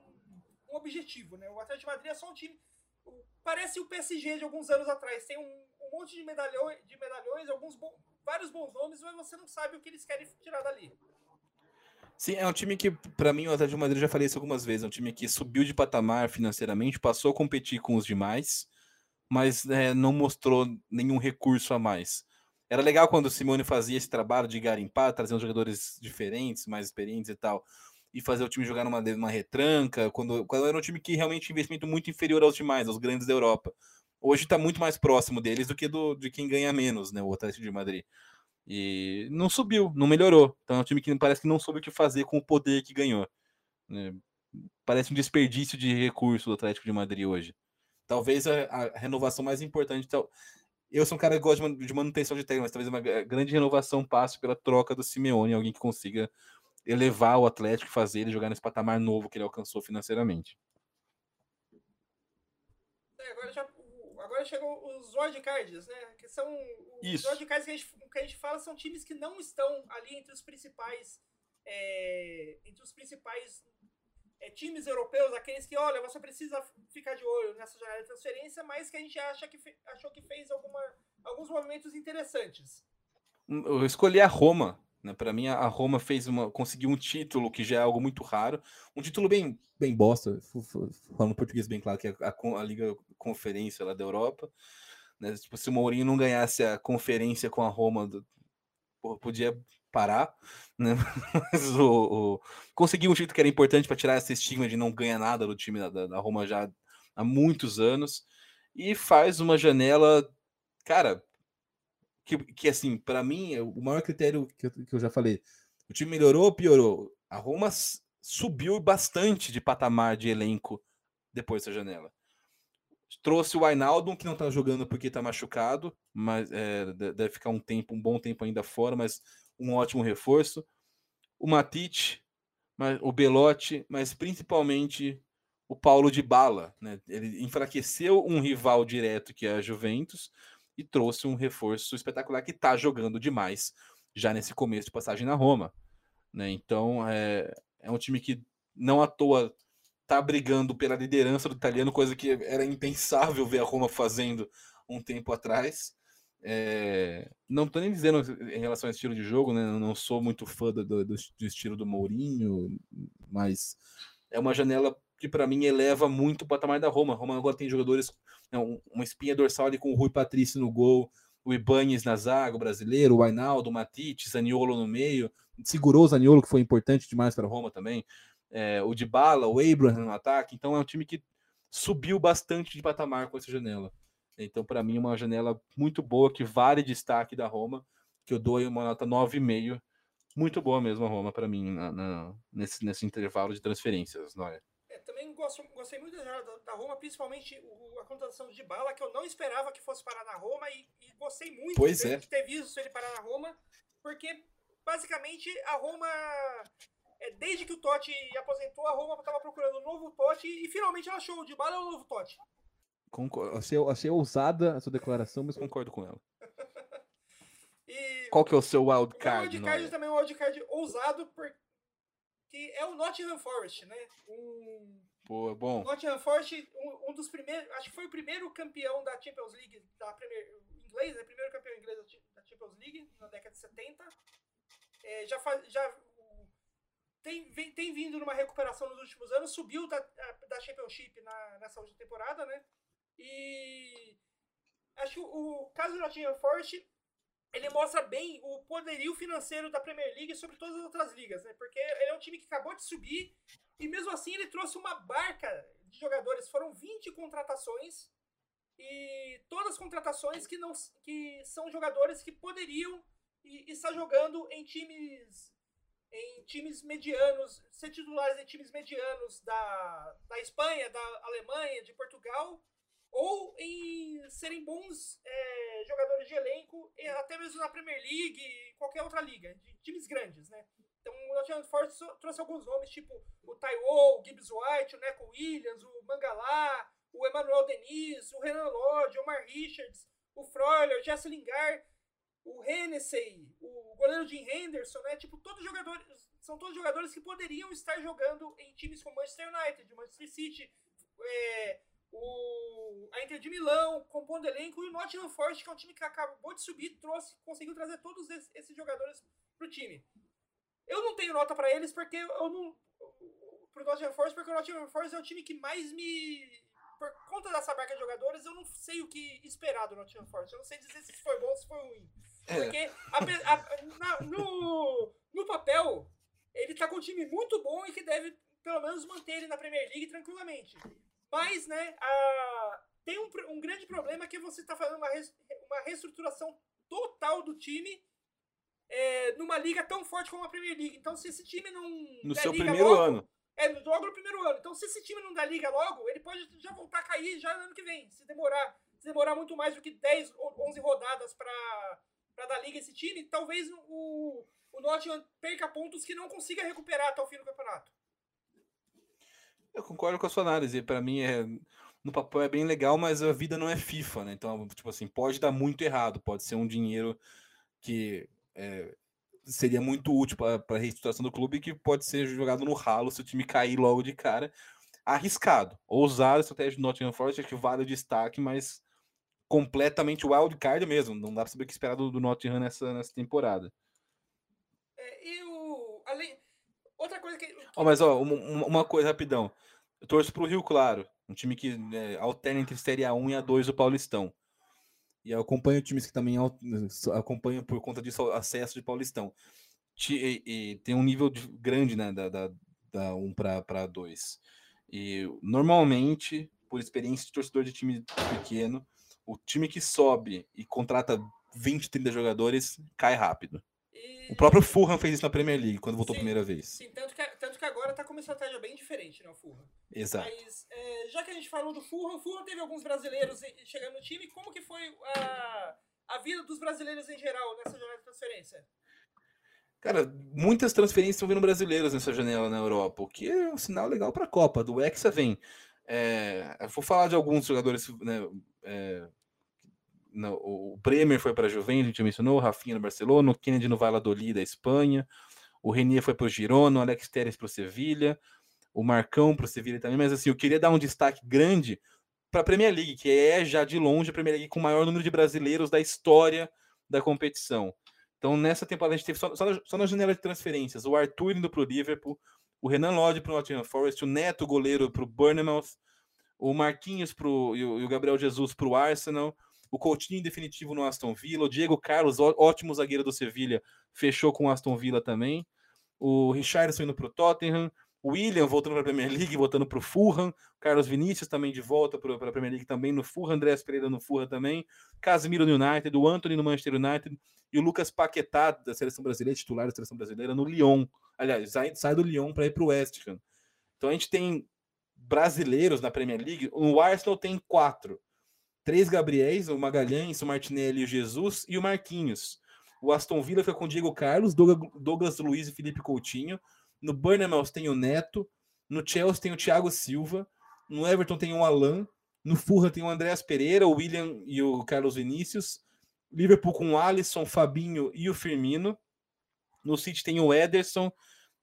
um objetivo, né? O Atlético de Madrid é só um time parece o PSG de alguns anos atrás, tem um, um monte de medalhões, de medalhões, alguns vários bons nomes, mas você não sabe o que eles querem tirar dali. Sim, é um time que, para mim, o Atlético de Madrid já falei isso algumas vezes. É um time que subiu de patamar financeiramente, passou a competir com os demais, mas é, não mostrou nenhum recurso a mais. Era legal quando o Simone fazia esse trabalho de garimpar, trazer jogadores diferentes, mais experientes e tal, e fazer o time jogar numa, numa retranca, quando, quando era um time que realmente investimento muito inferior aos demais, aos grandes da Europa. Hoje está muito mais próximo deles do que do, de quem ganha menos, né, o Atlético de Madrid. E não subiu, não melhorou. Então é um time que parece que não soube o que fazer com o poder que ganhou. Né? Parece um desperdício de recurso do Atlético de Madrid hoje. Talvez a, a renovação mais importante. Tal... Eu sou um cara que gosta de man- de manutenção de técnico, mas talvez uma gra- grande renovação passe pela troca do Simeone, alguém que consiga elevar o Atlético e fazer ele jogar nesse patamar novo que ele alcançou financeiramente. É, agora, já, agora chegou os wildcards, né? Que são. Os Isso. wildcards que a, gente, que a gente fala são times que não estão ali entre os principais. é, entre os principais é, times europeus, aqueles que, olha, você precisa ficar de olho nessa janela de transferência, mas que a gente acha que achou que fez alguma, alguns movimentos interessantes. Hum, Eu escolhi a Roma. Né? Para mim, a Roma fez uma, conseguiu um título que já é algo muito raro. Um título bem, bem bosta, falando português bem claro, que é a, con- a Liga Conferência lá da Europa. Né? Tipo, se o Mourinho não ganhasse a conferência com a Roma, do- podia parar. Né? Mas o, o- conseguiu um título que era importante para tirar esse estigma de não ganhar nada do time da, da- Roma já há muitos anos. E faz uma janela, cara, que, que assim, para mim, o maior critério que eu, que eu já falei, o time melhorou ou piorou? A Roma subiu bastante de patamar de elenco depois da janela. Trouxe o Ainaldo, que não tá jogando porque tá machucado, mas é, de- deve ficar um tempo, um bom tempo ainda fora, mas um ótimo reforço. O Matite, o Belotti, mas principalmente o Paulo de Bala, né? Ele enfraqueceu um rival direto que é a Juventus e trouxe um reforço espetacular que está jogando demais já nesse começo de passagem na Roma. Né? Então é, é um time que não à toa está brigando pela liderança do italiano, coisa que era impensável ver a Roma fazendo um tempo atrás. É, não estou nem dizendo em relação ao estilo de jogo, né? eu não sou muito fã do, do, do estilo do Mourinho, mas é uma janela que para mim eleva muito o patamar da Roma. A Roma agora tem jogadores, né, um- uma espinha dorsal ali com o Rui Patrício no gol, o Ibanes na zaga, o brasileiro, o Ainaldo, o Matite, Zaniolo no meio. Segurou o Zaniolo, que foi importante demais para a Roma também. É, o Dybala, o Abraham no ataque. Então é um time que subiu bastante de patamar com essa janela. Então, para mim, é uma janela muito boa, que vale destaque da Roma, que eu dou aí uma nota 9,5. Muito boa mesmo a Roma para mim na- na- nesse, nesse intervalo de transferências, não é? É, também gosto, gostei muito da, da, da Roma, principalmente o- a contratação de Bala, que eu não esperava que fosse parar na Roma, e, e gostei muito Pois de, é. de ter visto ele parar na Roma, porque basicamente a Roma, é, desde que o Totti aposentou, a Roma estava procurando um novo Totti, e finalmente ela achou o de Bala é o novo Totti. Concordo, Achei, achei ousada a sua declaração, mas concordo com ela. E Qual que é o seu o wildcard? wildcard Noia? também é um wildcard ousado, porque é o Nottingham Forest, né? Um, Pô, bom. Nottingham Forest, um, um dos primeiros, acho que foi o primeiro campeão da Champions League, da Premier, inglês, né? Primeiro campeão inglês da, Champions League, na década de 70. É, já faz, já o- tem, vem- tem vindo numa recuperação nos últimos anos, subiu da, da Championship na, nessa última temporada, né? E acho que o, caso do Nottingham Forest ele mostra bem o poderio financeiro da Premier League sobre todas as outras ligas, né? Porque ele é um time que acabou de subir e mesmo assim ele trouxe uma barca de jogadores. Foram 20 contratações e todas contratações que não que são jogadores que poderiam e- estar jogando em times em times medianos, ser titulares em times medianos da, da Espanha, da Alemanha, de Portugal, ou em serem bons é, jogadores de elenco, até mesmo na Premier League e qualquer outra liga, de times grandes, né? Então o Nottingham Forest trouxe alguns nomes, tipo o Taiwo, o Gibbs White, o Neco Williams, o Mangalá, o Emmanuel Denis, o Renan Lodge, o Omar Richards, o Freuler, o Jesse Lingard, o Hennessy, o goleiro Jim Henderson, né? Tipo, todos jogadores, são todos jogadores que poderiam estar jogando em times como Manchester United, Manchester City, é, o, a Inter de Milão, compondo elenco, e o Nottingham Forest, que é um time que acabou de subir, trouxe, conseguiu trazer todos esses, jogadores pro time. Eu não tenho nota pra eles porque eu não. Pro Nottingham Forest, porque o Nottingham Forest é o time que mais me. Por conta dessa barca de jogadores, eu não sei o que esperar do Nottingham Forest. Eu não sei dizer se foi bom ou se foi ruim. É, Porque ape- a- na- no, no papel, ele tá com um time muito bom e que deve, pelo menos, manter ele na Premier League tranquilamente. Mas, né, a- tem um, um grande problema que você tá fazendo uma, res- uma reestruturação total do time é, numa liga tão forte como a Premier League. Então, se esse time não. no der seu liga primeiro logo- ano. é, logo no primeiro ano. Então, se esse time não dá liga logo, ele pode já voltar a cair já no ano que vem. Se demorar demorar muito mais do que 10 ou 11 rodadas para dar liga esse time, talvez o, o Nottingham perca pontos que não consiga recuperar até o fim do campeonato. Eu concordo com a sua análise. Para mim, é, no papel é bem legal, mas a vida não é FIFA, né? Então, tipo assim, pode dar muito errado. Pode ser um dinheiro que é, seria muito útil para a reestruturação do clube que pode ser jogado no ralo se o time cair logo de cara. Arriscado. Ousado a estratégia do Nottingham Forest, acho que vale o destaque, mas completamente wild card mesmo. Não dá para saber o que esperar do, do Nottingham nessa, nessa temporada. É, e o. Além. Outra coisa que. Oh, mas, ó, uma, uma coisa rapidão. Eu torço pro Rio Claro, um time que é, alterna entre Série A1 e A2 do Paulistão. E eu acompanho times que também acompanham por conta disso acesso de Paulistão. E, e tem um nível de, grande né, da, da, da 1 para 2. E normalmente, por experiência de torcedor de time pequeno, o time que sobe e contrata 20, 30 jogadores cai rápido. O próprio Fulham fez isso na Premier League quando voltou a primeira vez. Sim, tanto que, tanto que agora tá com uma estratégia bem diferente, né, o Fulham. Exato. Mas, é, já que a gente falou do Fulham, o Fulham teve alguns brasileiros chegando no time. Como que foi a, a vida dos brasileiros em geral nessa jornada de transferência? Cara, muitas transferências estão vindo brasileiros nessa janela na Europa, o que é um sinal legal para a Copa. Do Hexa vem. É, vou falar de alguns jogadores né, é, no, o Bremer foi para a Juventus, a gente mencionou, o Rafinha no Barcelona, o Kennedy no Valladolid da Espanha, o Renier foi para o Girona, o Alex Teres para o Sevilha, o Marcão para o Sevilha também, mas assim, eu queria dar um destaque grande para a Premier League, que é já de longe a Premier League com o maior número de brasileiros da história da competição. Então, nessa temporada, a gente teve só, só, na, só na janela de transferências, o Arthur indo para o Liverpool, o Renan Lodge para o Nottingham Forest, o Neto, goleiro, para o Bournemouth, o Marquinhos pro, e, o, e o Gabriel Jesus para o Arsenal, o Coutinho definitivo no Aston Villa, o Diego Carlos, ótimo zagueiro do Sevilha, fechou com o Aston Villa também, o Richardson indo para o Tottenham, o William voltando para a Premier League, voltando para o Fulham, Carlos Vinícius também de volta para a Premier League também no Fulham, Andrés Pereira no Fulham também, Casemiro no United, o Anthony no Manchester United e o Lucas Paquetá da seleção brasileira, titular da seleção brasileira no Lyon. Aliás, sai, sai do Lyon para ir para o West Ham. Então a gente tem brasileiros na Premier League, o Arsenal tem quatro três Gabriéis, o Magalhães, o Martinelli, o Jesus e o Marquinhos. O Aston Villa foi com o Diego Carlos, Douglas Luiz e Felipe Coutinho. No Burnham tem o Neto. No Chelsea tem o Thiago Silva. No Everton tem o Alan. No Fulham tem o Andréas Pereira, o William e o Carlos Vinícius. Liverpool com o Alisson, Fabinho e o Firmino. No City tem o Ederson.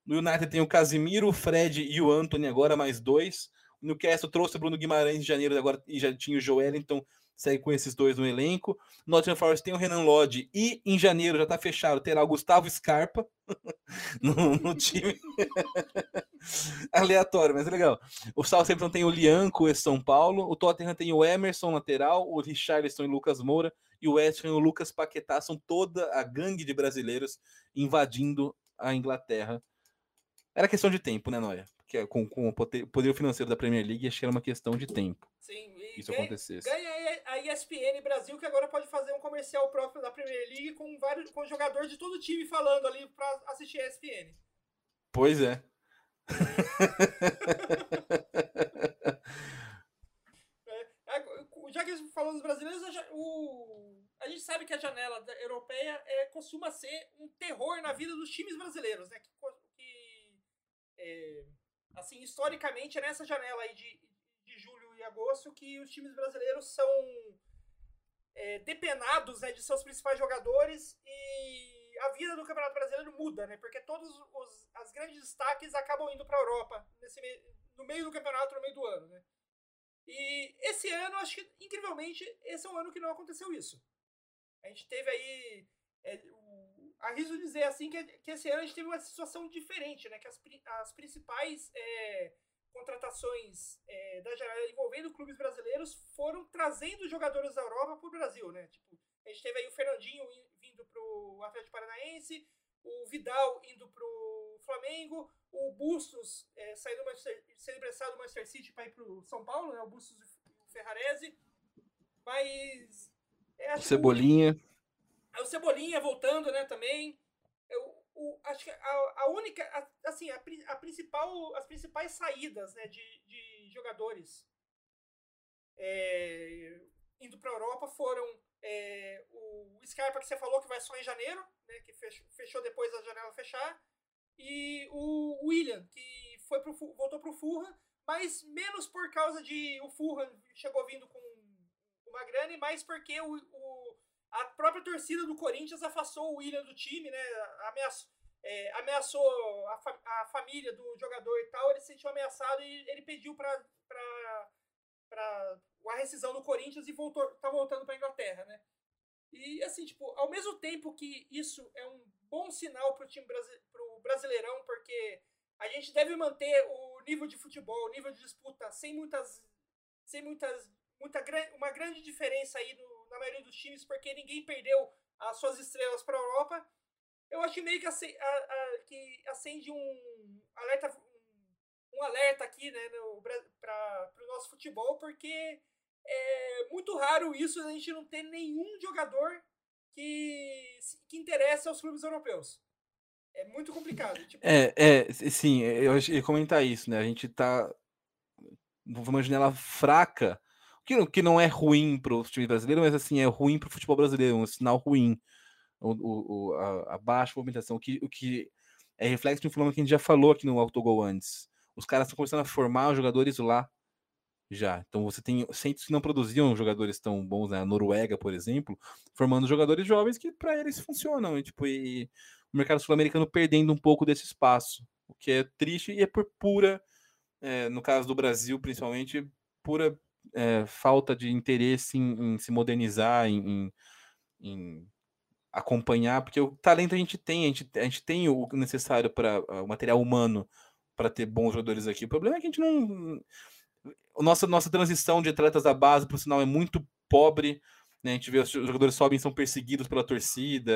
No United tem o Casimiro, o Fred e o Anthony, agora mais dois. O Newcastle trouxe o Bruno Guimarães em janeiro agora e já tinha o Joel, então segue com esses dois no elenco. Nottingham Forest tem o Renan Lodge e em janeiro já está fechado, terá o Gustavo Scarpa no, no, time. Aleatório, mas é legal. O Southampton tem o Lianco e São Paulo. O Tottenham tem o Emerson lateral, o Richarlison e Lucas Moura. E o West Ham e o Lucas Paquetá são toda a gangue de brasileiros invadindo a Inglaterra. Era questão de tempo, né, Noia? Que é com, com o poder financeiro da Premier League, acho que era uma questão de tempo. Sim, isso ganha, acontecesse. Ganha a ESPN Brasil, que agora pode fazer um comercial próprio da Premier League com vários com jogadores de todo time falando ali para assistir a ESPN. Pois é. é já que falou dos brasileiros, o, a gente sabe que a janela europeia é, costuma ser um terror na vida dos times brasileiros, né? Que, que é, assim, historicamente é nessa janela aí de, de julho e agosto que os times brasileiros são é, depenados né, de seus principais jogadores e a vida do Campeonato Brasileiro muda, né? Porque todos os as grandes destaques acabam indo para a Europa nesse no meio do campeonato, no meio do ano, né? E esse ano, acho que incrivelmente, esse é um ano que não aconteceu isso. A gente teve aí é, arrisco dizer assim que, que esse ano a gente teve uma situação diferente, né? Que as, as principais é, contratações é, da janela envolvendo clubes brasileiros foram trazendo jogadores da Europa para o Brasil, né? Tipo, a gente teve aí o Fernandinho vindo para o Atlético Paranaense, o Vidal indo para o Flamengo, o Bustos é, saindo sendo emprestado do Manchester City para ir para o São Paulo, né? O Bustos e o Ferrarese. Mas. É, Cebolinha. Que, o Cebolinha voltando, né, também. Eu, o, acho que a, a única, a, assim, a, a, principal, as principais saídas, né, de, de jogadores é, indo para a Europa foram é, o Scarpa, que você falou que vai só em janeiro, né, que fechou, fechou depois da janela fechar, e o William, que foi pro, voltou para o Fulham, mas menos por causa de o Fulham chegou vindo com uma grana, e mais porque o, o a própria torcida do Corinthians afastou o William do time, né, ameaçou, é, ameaçou a, fa a, família do jogador e tal, ele se sentiu ameaçado e ele pediu para a rescisão do Corinthians e voltou, tá voltando para Inglaterra, né? E assim, tipo, ao mesmo tempo que isso é um bom sinal para o time brasi pro Brasileirão, porque a gente deve manter o nível de futebol, o nível de disputa sem muitas sem muitas muita uma grande diferença aí no, na maioria dos times, porque ninguém perdeu as suas estrelas para a Europa eu acho que meio que, acende, a, a, que acende um alerta, um, alerta aqui né, para o nosso futebol, porque é muito raro isso a gente não ter nenhum jogador que, que interessa aos clubes europeus. É muito complicado. Tipo... É, é, sim, eu ia comentar isso, né? A gente tá numa janela fraca, que, que não é ruim para o time brasileiro, mas assim, é ruim para o futebol brasileiro, um sinal ruim o, o, a, a, baixa movimentação, o que, o que é reflexo de um fenômeno que a gente já falou aqui no Autogol antes. Os caras estão começando a formar jogadores lá já. Então você tem centros que não produziam jogadores tão bons, né? A Noruega, por exemplo, formando jogadores jovens que para eles funcionam. E, tipo, e o mercado sul-americano perdendo um pouco desse espaço, o que é triste e é por pura, é, no caso do Brasil, principalmente, pura é, falta de interesse em, em se modernizar, em, em acompanhar, porque o talento a gente tem, a gente, a gente tem o necessário para o material humano para ter bons jogadores aqui. O problema é que a gente não. Nossa, nossa transição de atletas da base, por sinal, é muito pobre. Né? A gente vê os jogadores sobem são perseguidos pela torcida.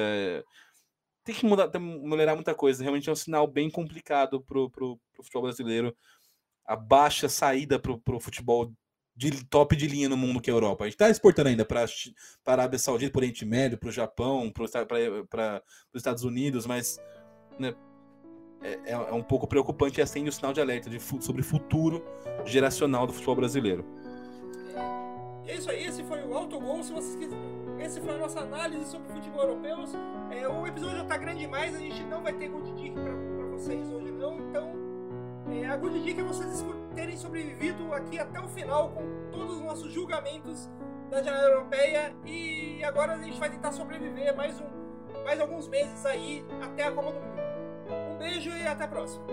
Tem que mudar, melhorar muita coisa. Realmente é um sinal bem complicado para o futebol brasileiro. A baixa saída para o futebol de top de linha no mundo que é a Europa. A gente está exportando ainda para a Arábia Saudita, para o Oriente Médio, para o Japão, para os Estados Unidos, mas né, é, é, é, um pouco preocupante e acende o sinal de alerta de, sobre o futuro geracional do futebol brasileiro. É isso aí, esse foi o Autogol. Se vocês quiserem, esse foi a nossa análise sobre futebol europeu. É, o episódio já está grande demais, a gente não vai ter good para vocês hoje não, então é, a good dica é vocês terem sobrevivido aqui até o final com todos os nossos julgamentos da janela europeia e agora a gente vai tentar sobreviver mais, um, mais alguns meses aí até a Copa do Mundo. Um beijo e até a próxima.